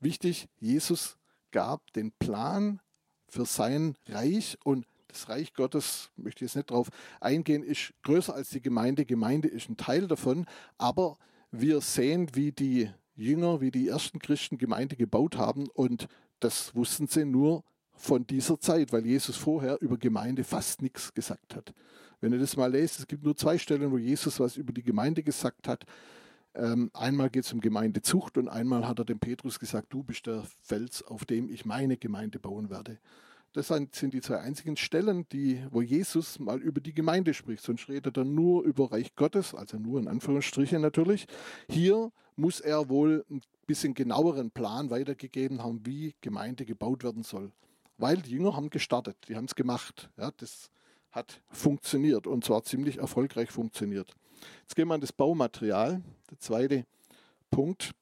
wichtig, Jesus gab den Plan für sein Reich und das Reich Gottes, möchte ich jetzt nicht darauf eingehen, ist größer als die Gemeinde. Gemeinde ist ein Teil davon, aber wir sehen, wie die Jünger, wie die ersten Christen Gemeinde gebaut haben und das wussten sie nur von dieser Zeit, weil Jesus vorher über Gemeinde fast nichts gesagt hat. Wenn ihr das mal lest, es gibt nur zwei Stellen, wo Jesus was über die Gemeinde gesagt hat. Ähm, einmal geht es um Gemeindezucht und einmal hat er dem Petrus gesagt, du bist der Fels, auf dem ich meine Gemeinde bauen werde. Das sind die zwei einzigen Stellen, die, wo Jesus mal über die Gemeinde spricht. Sonst redet er nur über Reich Gottes, also nur in Anführungsstrichen natürlich. Hier muss er wohl ein bisschen genaueren Plan weitergegeben haben, wie Gemeinde gebaut werden soll. Weil die Jünger haben gestartet, die haben es gemacht. Ja, das hat funktioniert und zwar ziemlich erfolgreich funktioniert. Jetzt gehen wir an das Baumaterial. Der zweite Punkt.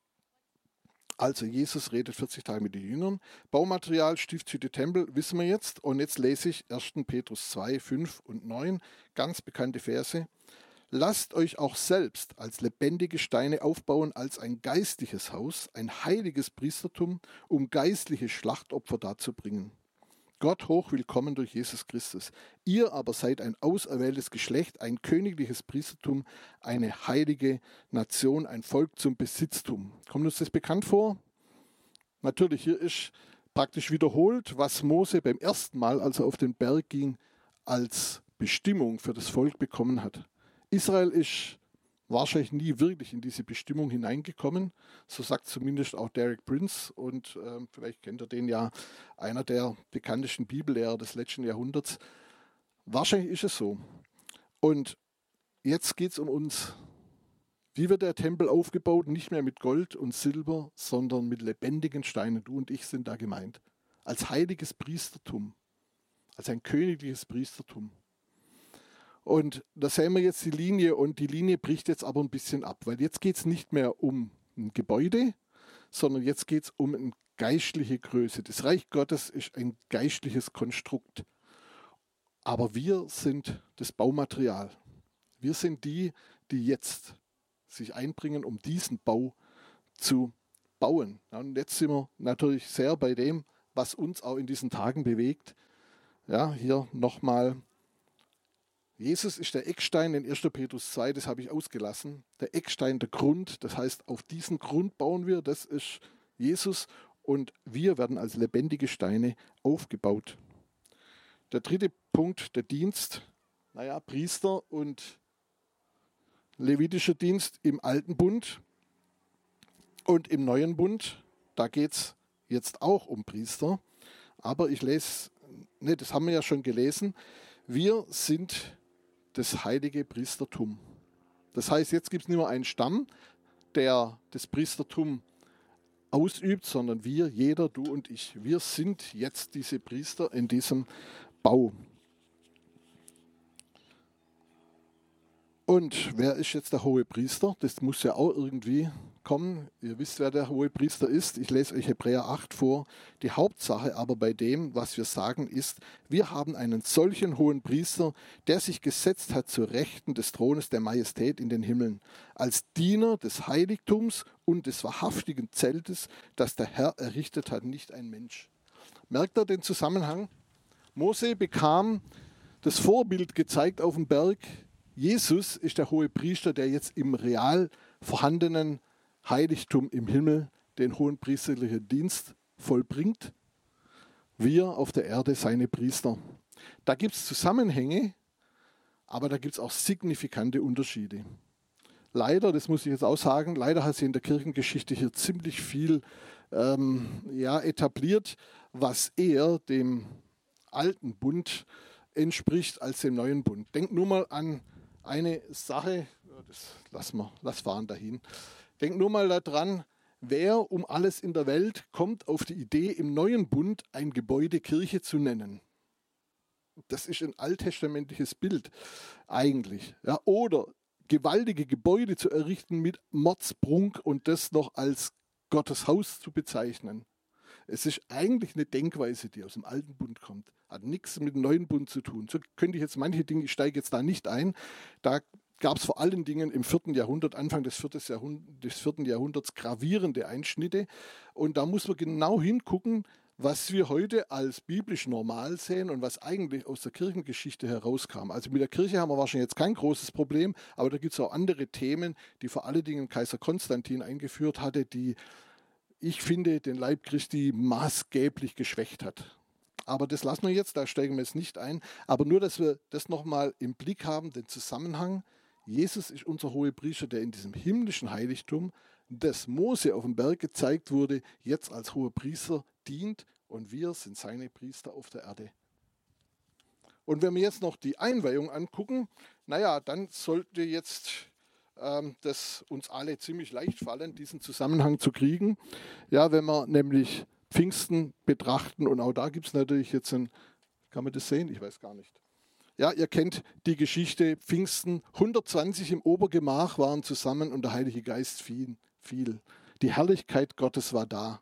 Also Jesus redet 40 Tage mit den Jüngern. Baumaterial, Stiftshütte, Tempel, wissen wir jetzt. Und jetzt lese ich 1. Petrus 2, 5 und 9, ganz bekannte Verse. Lasst euch auch selbst als lebendige Steine aufbauen, als ein geistliches Haus, ein heiliges Priestertum, um geistliche Schlachtopfer darzubringen. Gott hoch willkommen durch Jesus Christus. Ihr aber seid ein auserwähltes Geschlecht, ein königliches Priestertum, eine heilige Nation, ein Volk zum Besitztum. Kommt uns das bekannt vor? Natürlich, hier ist praktisch wiederholt, was Mose beim ersten Mal, als er auf den Berg ging, als Bestimmung für das Volk bekommen hat. Israel ist wahrscheinlich nie wirklich in diese Bestimmung hineingekommen. So sagt zumindest auch Derek Prince und äh, vielleicht kennt ihr den ja, einer der bekanntesten Bibellehrer des letzten Jahrhunderts. Wahrscheinlich ist es so. Und jetzt geht es um uns. Wie wird der Tempel aufgebaut? Nicht mehr mit Gold und Silber, sondern mit lebendigen Steinen. Du und ich sind da gemeint. Als heiliges Priestertum. Als ein königliches Priestertum. Und da sehen wir jetzt die Linie und die Linie bricht jetzt aber ein bisschen ab, weil jetzt geht es nicht mehr um ein Gebäude, sondern jetzt geht es um eine geistliche Größe. Das Reich Gottes ist ein geistliches Konstrukt. Aber wir sind das Baumaterial. Wir sind die, die jetzt sich einbringen, um diesen Bau zu bauen. Und jetzt sind wir natürlich sehr bei dem, was uns auch in diesen Tagen bewegt. Ja, hier nochmal Jesus ist der Eckstein in 1. Petrus 2, das habe ich ausgelassen. Der Eckstein, der Grund, das heißt, auf diesen Grund bauen wir, das ist Jesus und wir werden als lebendige Steine aufgebaut. Der dritte Punkt, der Dienst, naja, Priester und levitischer Dienst im Alten Bund und im Neuen Bund, da geht es jetzt auch um Priester. Aber ich lese, ne, das haben wir ja schon gelesen. Wir sind das heilige Priestertum. Das heißt, jetzt gibt es nicht mehr einen Stamm, der das Priestertum ausübt, sondern wir, jeder, du und ich. Wir sind jetzt diese Priester in diesem Bau. Und wer ist jetzt der hohe Priester? Das muss ja auch irgendwie kommen. Ihr wisst, wer der hohe Priester ist. Ich lese euch Hebräer 8 vor. Die Hauptsache aber bei dem, was wir sagen, ist, wir haben einen solchen hohen Priester, der sich gesetzt hat zur Rechten des Thrones der Majestät in den Himmeln, als Diener des Heiligtums und des wahrhaftigen Zeltes, das der Herr errichtet hat, nicht ein Mensch. Merkt ihr den Zusammenhang? Mose bekam das Vorbild gezeigt auf dem Berg, Jesus ist der hohe Priester, der jetzt im real vorhandenen Heiligtum im Himmel den hohen priesterlichen Dienst vollbringt. Wir auf der Erde seine Priester. Da gibt es Zusammenhänge, aber da gibt es auch signifikante Unterschiede. Leider, das muss ich jetzt auch sagen, leider hat sich in der Kirchengeschichte hier ziemlich viel ähm, ja, etabliert, was eher dem alten Bund entspricht als dem neuen Bund. Denkt nur mal an eine Sache, das lassen wir, lass fahren dahin. Denk nur mal daran, wer um alles in der Welt kommt auf die Idee, im neuen Bund ein Gebäude Kirche zu nennen. Das ist ein alttestamentliches Bild eigentlich. Ja, oder gewaltige Gebäude zu errichten mit Mordsprunk und das noch als Gottes Haus zu bezeichnen. Es ist eigentlich eine Denkweise, die aus dem alten Bund kommt. Hat nichts mit dem neuen Bund zu tun. So könnte ich jetzt manche Dinge, ich steige jetzt da nicht ein. Da gab es vor allen Dingen im vierten Jahrhundert, Anfang des, Jahrhundert, des vierten Jahrhunderts gravierende Einschnitte. Und da muss man genau hingucken, was wir heute als biblisch normal sehen und was eigentlich aus der Kirchengeschichte herauskam. Also mit der Kirche haben wir wahrscheinlich jetzt kein großes Problem, aber da gibt es auch andere Themen, die vor allen Dingen Kaiser Konstantin eingeführt hatte, die ich finde, den Leib Christi maßgeblich geschwächt hat. Aber das lassen wir jetzt, da steigen wir jetzt nicht ein. Aber nur, dass wir das nochmal im Blick haben, den Zusammenhang. Jesus ist unser hohe Priester, der in diesem himmlischen Heiligtum, das Mose auf dem Berg gezeigt wurde, jetzt als hoher Priester dient und wir sind seine Priester auf der Erde. Und wenn wir jetzt noch die Einweihung angucken, naja, dann sollte jetzt ähm, das uns alle ziemlich leicht fallen, diesen Zusammenhang zu kriegen. Ja, wenn wir nämlich Pfingsten betrachten und auch da gibt es natürlich jetzt ein, kann man das sehen? Ich weiß gar nicht. Ja, ihr kennt die Geschichte Pfingsten. 120 im Obergemach waren zusammen und der Heilige Geist fiel. fiel. Die Herrlichkeit Gottes war da.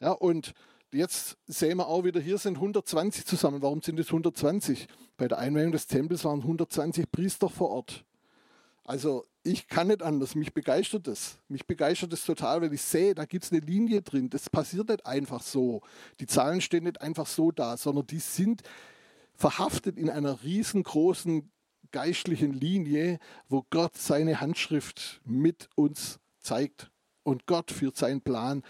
Ja, und jetzt sehen wir auch wieder, hier sind 120 zusammen. Warum sind es 120? Bei der Einweihung des Tempels waren 120 Priester vor Ort. Also ich kann nicht anders. Mich begeistert das. Mich begeistert das total, weil ich sehe, da gibt es eine Linie drin. Das passiert nicht einfach so. Die Zahlen stehen nicht einfach so da, sondern die sind verhaftet in einer riesengroßen geistlichen Linie, wo Gott seine Handschrift mit uns zeigt. Und Gott führt seinen Plan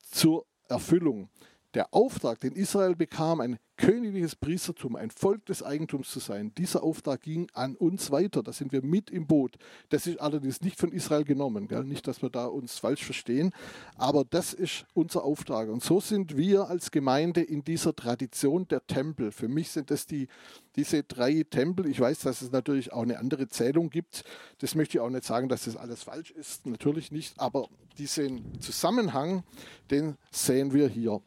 zur Erfüllung. Der Auftrag, den Israel bekam, ein königliches Priestertum, ein Volk des Eigentums zu sein, dieser Auftrag ging an uns weiter. Da sind wir mit im Boot. Das ist allerdings nicht von Israel genommen. Gell? Nicht, dass wir da uns falsch verstehen. Aber das ist unser Auftrag. Und so sind wir als Gemeinde in dieser Tradition der Tempel. Für mich sind das die, diese drei Tempel. Ich weiß, dass es natürlich auch eine andere Zählung gibt. Das möchte ich auch nicht sagen, dass das alles falsch ist. Natürlich nicht. Aber diesen Zusammenhang, den sehen wir hier.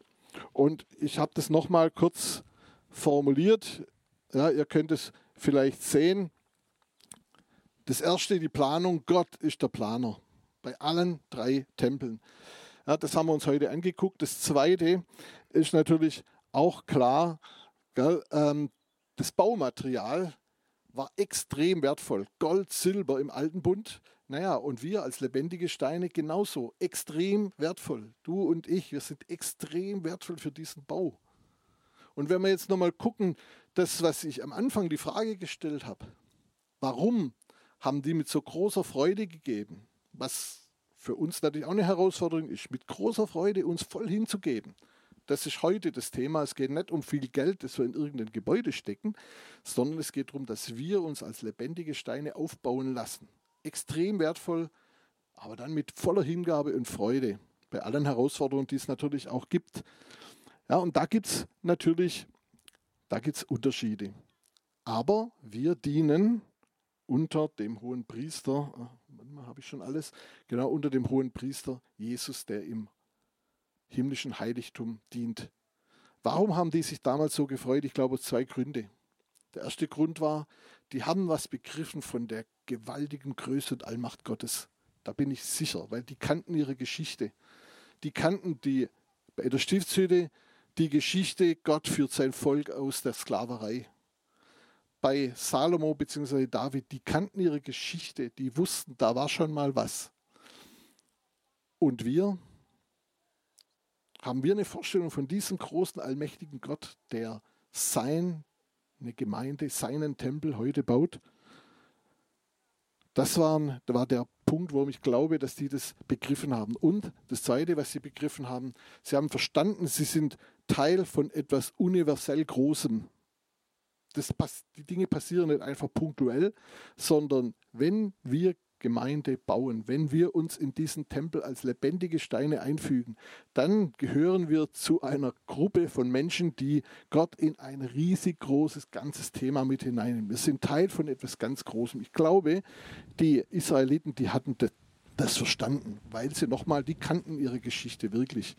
Und ich habe das nochmal kurz formuliert. Ja, ihr könnt es vielleicht sehen. Das erste, die Planung. Gott ist der Planer bei allen drei Tempeln. Ja, das haben wir uns heute angeguckt. Das zweite ist natürlich auch klar, gell, ähm, das Baumaterial war extrem wertvoll. Gold, Silber im Alten Bund. Naja, und wir als lebendige Steine genauso extrem wertvoll. Du und ich, wir sind extrem wertvoll für diesen Bau. Und wenn wir jetzt nochmal gucken, das, was ich am Anfang die Frage gestellt habe, warum haben die mit so großer Freude gegeben? Was für uns natürlich auch eine Herausforderung ist, mit großer Freude uns voll hinzugeben. Das ist heute das Thema. Es geht nicht um viel Geld, das wir in irgendein Gebäude stecken, sondern es geht darum, dass wir uns als lebendige Steine aufbauen lassen extrem wertvoll, aber dann mit voller Hingabe und Freude. bei allen Herausforderungen, die es natürlich auch gibt. Ja, und da gibt es natürlich, da gibt Unterschiede. Aber wir dienen unter dem hohen Priester, äh, habe ich schon alles, genau unter dem hohen Priester Jesus, der im himmlischen Heiligtum dient. Warum haben die sich damals so gefreut? Ich glaube, aus zwei Gründe. Der erste Grund war, die haben was begriffen von der gewaltigen Größe und Allmacht Gottes. Da bin ich sicher, weil die kannten ihre Geschichte. Die kannten die bei der Stiftshütte die Geschichte, Gott führt sein Volk aus der Sklaverei. Bei Salomo bzw. David, die kannten ihre Geschichte, die wussten, da war schon mal was. Und wir, haben wir eine Vorstellung von diesem großen, allmächtigen Gott, der seine Gemeinde, seinen Tempel heute baut? Das war, war der Punkt, warum ich glaube, dass die das begriffen haben. Und das Zweite, was sie begriffen haben, sie haben verstanden, sie sind Teil von etwas universell Großem. Das, die Dinge passieren nicht einfach punktuell, sondern wenn wir Gemeinde bauen, wenn wir uns in diesen Tempel als lebendige Steine einfügen, dann gehören wir zu einer Gruppe von Menschen, die Gott in ein riesig großes ganzes Thema mit hineinnehmen. Wir sind Teil von etwas ganz Großem. Ich glaube, die Israeliten, die hatten das verstanden, weil sie nochmal, die kannten ihre Geschichte wirklich.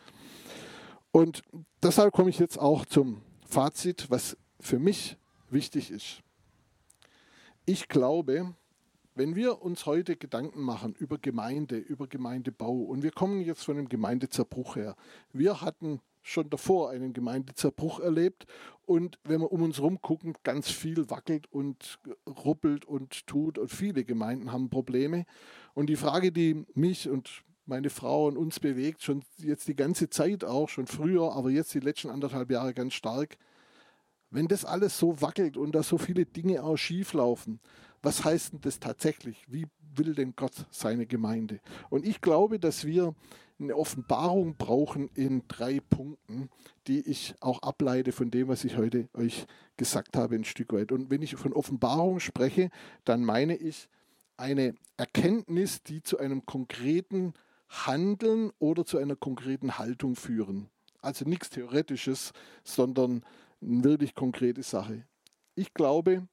Und deshalb komme ich jetzt auch zum Fazit, was für mich wichtig ist. Ich glaube, wenn wir uns heute Gedanken machen über Gemeinde, über Gemeindebau und wir kommen jetzt von dem Gemeindezerbruch her. Wir hatten schon davor einen Gemeindezerbruch erlebt und wenn wir um uns herum gucken, ganz viel wackelt und ruppelt und tut und viele Gemeinden haben Probleme. Und die Frage, die mich und meine Frau und uns bewegt, schon jetzt die ganze Zeit auch, schon früher, aber jetzt die letzten anderthalb Jahre ganz stark, wenn das alles so wackelt und da so viele Dinge auch schief laufen, was heißt denn das tatsächlich? Wie will denn Gott seine Gemeinde? Und ich glaube, dass wir eine Offenbarung brauchen in drei Punkten, die ich auch ableite von dem, was ich heute euch gesagt habe, ein Stück weit. Und wenn ich von Offenbarung spreche, dann meine ich eine Erkenntnis, die zu einem konkreten Handeln oder zu einer konkreten Haltung führen. Also nichts Theoretisches, sondern wirklich konkrete Sache. Ich glaube,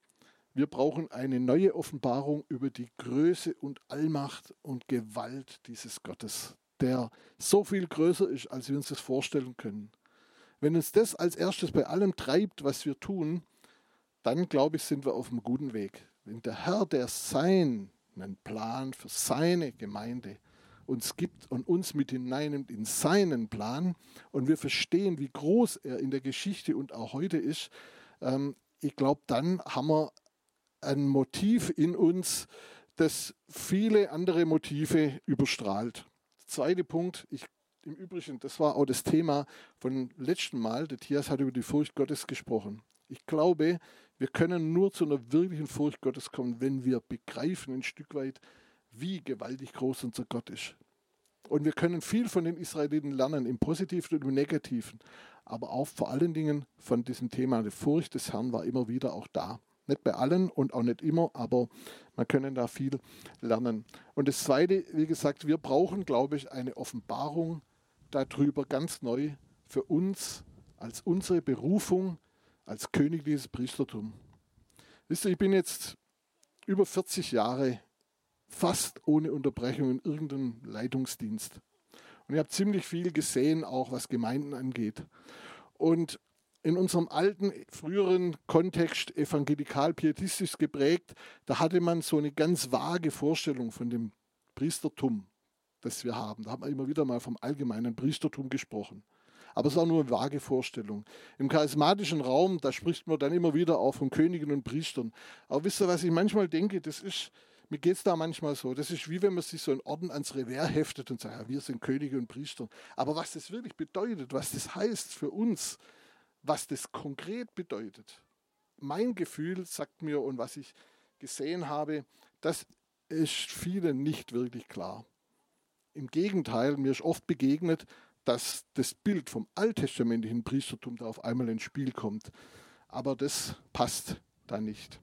wir brauchen eine neue Offenbarung über die Größe und Allmacht und Gewalt dieses Gottes, der so viel größer ist, als wir uns das vorstellen können. Wenn uns das als erstes bei allem treibt, was wir tun, dann glaube ich, sind wir auf einem guten Weg. Wenn der Herr, der seinen Plan für seine Gemeinde uns gibt und uns mit hineinnimmt in seinen Plan und wir verstehen, wie groß er in der Geschichte und auch heute ist, ähm, ich glaube, dann haben wir ein Motiv in uns, das viele andere Motive überstrahlt. Zweiter Punkt, ich, im Übrigen, das war auch das Thema von letzten Mal, der Thias hat über die Furcht Gottes gesprochen. Ich glaube, wir können nur zu einer wirklichen Furcht Gottes kommen, wenn wir begreifen ein Stück weit, wie gewaltig groß unser Gott ist. Und wir können viel von den Israeliten lernen, im Positiven und im Negativen. Aber auch vor allen Dingen von diesem Thema, die Furcht des Herrn war immer wieder auch da. Nicht bei allen und auch nicht immer, aber man können da viel lernen. Und das Zweite, wie gesagt, wir brauchen, glaube ich, eine Offenbarung darüber ganz neu für uns als unsere Berufung als königliches Priestertum. Wisst ihr, ich bin jetzt über 40 Jahre fast ohne Unterbrechung in irgendeinem Leitungsdienst. Und ich habe ziemlich viel gesehen, auch was Gemeinden angeht. Und in unserem alten, früheren Kontext evangelikal-pietistisch geprägt, da hatte man so eine ganz vage Vorstellung von dem Priestertum, das wir haben. Da hat man immer wieder mal vom allgemeinen Priestertum gesprochen. Aber es war nur eine vage Vorstellung. Im charismatischen Raum, da spricht man dann immer wieder auch von Königen und Priestern. Aber wisst ihr, was ich manchmal denke? Das ist, mir geht es da manchmal so. Das ist wie wenn man sich so einen Orden ans Revers heftet und sagt, ja, wir sind Könige und Priester. Aber was das wirklich bedeutet, was das heißt für uns, was das konkret bedeutet, mein Gefühl sagt mir und was ich gesehen habe, das ist vielen nicht wirklich klar. Im Gegenteil, mir ist oft begegnet, dass das Bild vom alttestamentlichen Priestertum da auf einmal ins Spiel kommt. Aber das passt da nicht.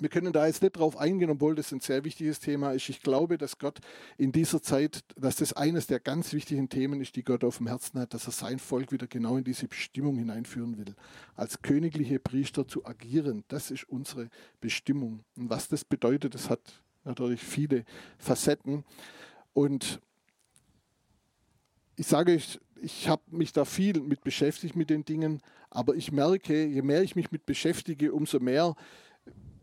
Wir können da jetzt nicht drauf eingehen, obwohl das ein sehr wichtiges Thema ist. Ich glaube, dass Gott in dieser Zeit, dass das eines der ganz wichtigen Themen ist, die Gott auf dem Herzen hat, dass er sein Volk wieder genau in diese Bestimmung hineinführen will. Als königliche Priester zu agieren, das ist unsere Bestimmung. Und was das bedeutet, das hat natürlich viele Facetten. Und ich sage, ich, ich habe mich da viel mit beschäftigt mit den Dingen, aber ich merke, je mehr ich mich mit beschäftige, umso mehr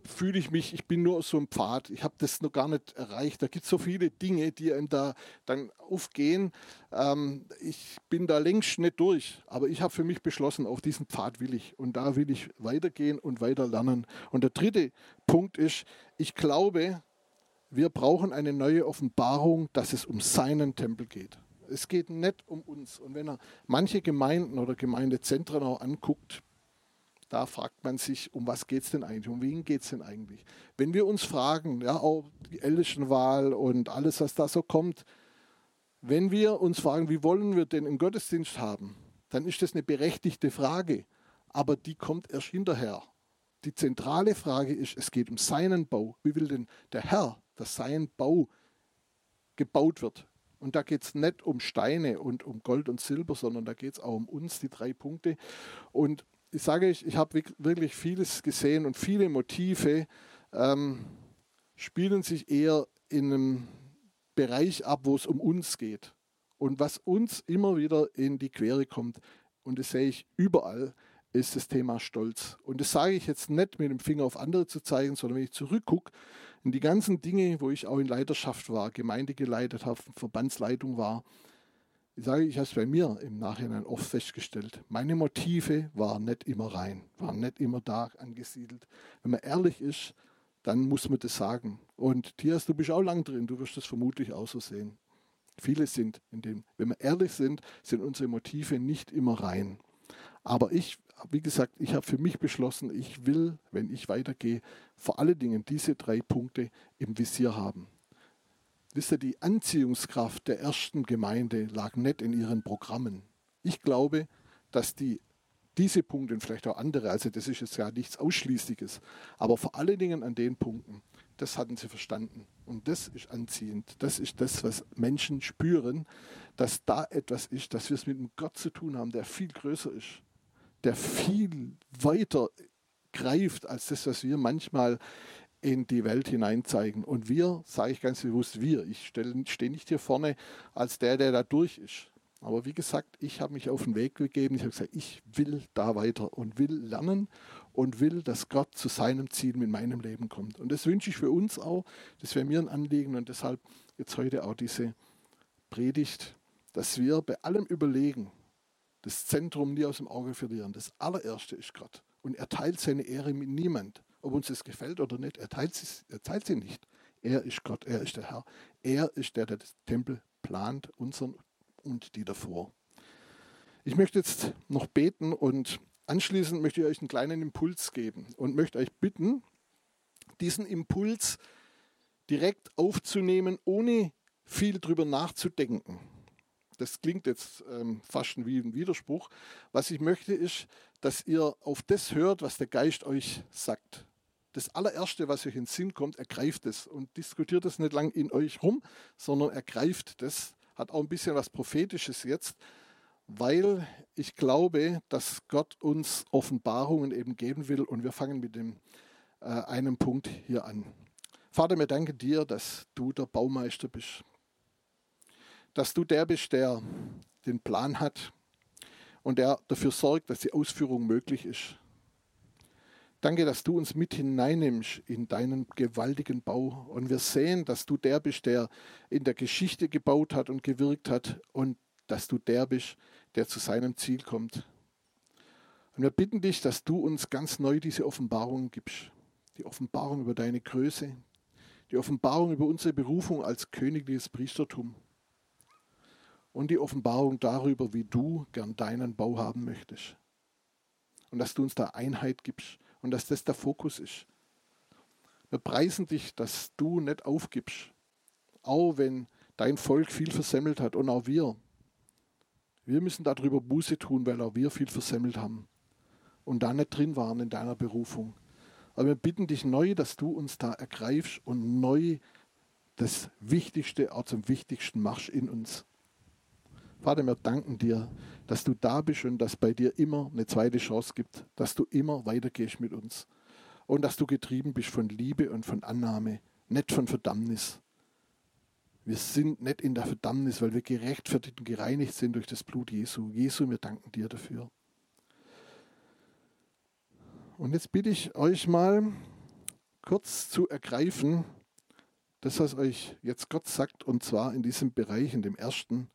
fühle ich mich, ich bin nur so ein Pfad, ich habe das noch gar nicht erreicht. Da gibt es so viele Dinge, die einem da dann aufgehen. Ähm, ich bin da längst nicht durch, aber ich habe für mich beschlossen, auf diesen Pfad will ich und da will ich weitergehen und weiter lernen. Und der dritte Punkt ist, ich glaube, wir brauchen eine neue Offenbarung, dass es um seinen Tempel geht. Es geht nicht um uns. Und wenn er manche Gemeinden oder Gemeindezentren auch anguckt, da fragt man sich, um was geht es denn eigentlich? Um wen geht es denn eigentlich? Wenn wir uns fragen, ja, auch die Ältestenwahl und alles, was da so kommt, wenn wir uns fragen, wie wollen wir denn einen Gottesdienst haben, dann ist das eine berechtigte Frage. Aber die kommt erst hinterher. Die zentrale Frage ist, es geht um seinen Bau. Wie will denn der Herr, dass sein Bau gebaut wird? Und da geht es nicht um Steine und um Gold und Silber, sondern da geht es auch um uns, die drei Punkte. Und ich sage, ich, ich habe wirklich vieles gesehen und viele Motive ähm, spielen sich eher in einem Bereich ab, wo es um uns geht. Und was uns immer wieder in die Quere kommt, und das sehe ich überall, ist das Thema Stolz. Und das sage ich jetzt nicht mit dem Finger auf andere zu zeigen, sondern wenn ich zurückgucke in die ganzen Dinge, wo ich auch in Leiterschaft war, Gemeinde geleitet habe, Verbandsleitung war, ich sage, ich habe es bei mir im Nachhinein oft festgestellt. Meine Motive waren nicht immer rein, waren nicht immer da angesiedelt. Wenn man ehrlich ist, dann muss man das sagen. Und Tias, du bist auch lang drin, du wirst das vermutlich auch so sehen. Viele sind in dem, wenn wir ehrlich sind, sind unsere Motive nicht immer rein. Aber ich, wie gesagt, ich habe für mich beschlossen, ich will, wenn ich weitergehe, vor allen Dingen diese drei Punkte im Visier haben. Wisst ihr, die Anziehungskraft der ersten Gemeinde lag nicht in ihren Programmen. Ich glaube, dass die diese Punkte und vielleicht auch andere, also das ist jetzt ja nichts Ausschließliches, aber vor allen Dingen an den Punkten, das hatten sie verstanden. Und das ist anziehend. Das ist das, was Menschen spüren, dass da etwas ist, dass wir es mit einem Gott zu tun haben, der viel größer ist, der viel weiter greift als das, was wir manchmal in die Welt hineinzeigen. Und wir, sage ich ganz bewusst, wir. Ich stehe nicht hier vorne als der, der da durch ist. Aber wie gesagt, ich habe mich auf den Weg gegeben. Ich habe gesagt, ich will da weiter und will lernen und will, dass Gott zu seinem Ziel mit meinem Leben kommt. Und das wünsche ich für uns auch. Das wäre mir ein Anliegen und deshalb jetzt heute auch diese Predigt, dass wir bei allem Überlegen das Zentrum nie aus dem Auge verlieren. Das allererste ist Gott. Und er teilt seine Ehre mit niemand ob uns das gefällt oder nicht, er teilt, sie, er teilt sie nicht. Er ist Gott, er ist der Herr. Er ist der, der das Tempel plant, unseren und die davor. Ich möchte jetzt noch beten und anschließend möchte ich euch einen kleinen Impuls geben und möchte euch bitten, diesen Impuls direkt aufzunehmen, ohne viel drüber nachzudenken. Das klingt jetzt ähm, fast wie ein Widerspruch. Was ich möchte, ist, dass ihr auf das hört, was der Geist euch sagt das allererste, was euch in den Sinn kommt, ergreift es und diskutiert es nicht lang in euch rum, sondern ergreift das. Hat auch ein bisschen was Prophetisches jetzt, weil ich glaube, dass Gott uns Offenbarungen eben geben will und wir fangen mit dem äh, einen Punkt hier an. Vater, wir danken dir, dass du der Baumeister bist, dass du der bist, der den Plan hat und der dafür sorgt, dass die Ausführung möglich ist. Danke, dass du uns mit hineinnimmst in deinen gewaltigen Bau. Und wir sehen, dass du der bist, der in der Geschichte gebaut hat und gewirkt hat und dass du der bist, der zu seinem Ziel kommt. Und wir bitten dich, dass du uns ganz neu diese Offenbarung gibst. Die Offenbarung über deine Größe, die Offenbarung über unsere Berufung als königliches Priestertum und die Offenbarung darüber, wie du gern deinen Bau haben möchtest. Und dass du uns da Einheit gibst und dass das der Fokus ist. Wir preisen dich, dass du nicht aufgibst, auch wenn dein Volk viel versemmelt hat und auch wir. Wir müssen darüber Buße tun, weil auch wir viel versemmelt haben und da nicht drin waren in deiner Berufung. Aber wir bitten dich neu, dass du uns da ergreifst und neu das Wichtigste auch zum Wichtigsten machst in uns. Vater, wir danken dir, dass du da bist und dass bei dir immer eine zweite Chance gibt, dass du immer weitergehst mit uns und dass du getrieben bist von Liebe und von Annahme, nicht von Verdammnis. Wir sind nicht in der Verdammnis, weil wir gerechtfertigt und gereinigt sind durch das Blut Jesu. Jesu, wir danken dir dafür. Und jetzt bitte ich euch mal kurz zu ergreifen, das, was euch jetzt Gott sagt, und zwar in diesem Bereich, in dem ersten,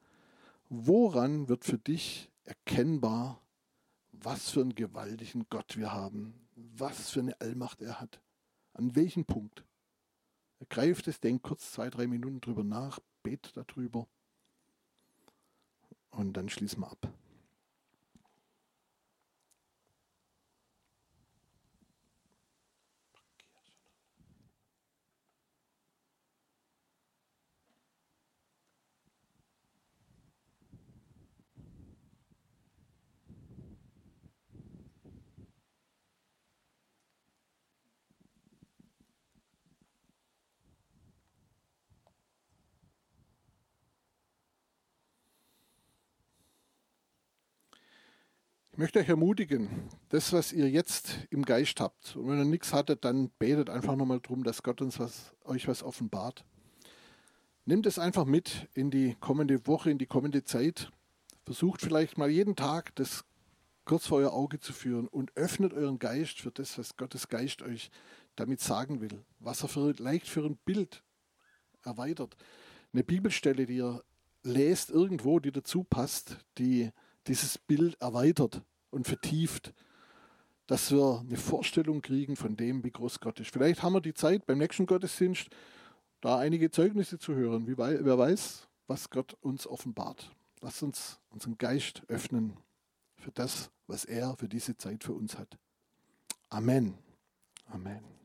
woran wird für dich erkennbar, was für einen gewaltigen Gott wir haben, was für eine Allmacht er hat, an welchem Punkt. Ergreift es, denkt kurz zwei, drei Minuten drüber nach, bet darüber und dann schließen wir ab. Möchte euch ermutigen, das, was ihr jetzt im Geist habt, und wenn ihr nichts hattet, dann betet einfach nochmal darum, dass Gott uns was, euch was offenbart. Nehmt es einfach mit in die kommende Woche, in die kommende Zeit. Versucht vielleicht mal jeden Tag das kurz vor euer Auge zu führen und öffnet euren Geist für das, was Gottes Geist euch damit sagen will. Was er für, leicht für ein Bild erweitert. Eine Bibelstelle, die ihr lest irgendwo, die dazu passt, die dieses Bild erweitert und vertieft, dass wir eine Vorstellung kriegen von dem, wie groß Gott ist. Vielleicht haben wir die Zeit beim nächsten Gottesdienst, da einige Zeugnisse zu hören. Wie, wer weiß, was Gott uns offenbart. Lass uns unseren Geist öffnen für das, was er für diese Zeit für uns hat. Amen. Amen.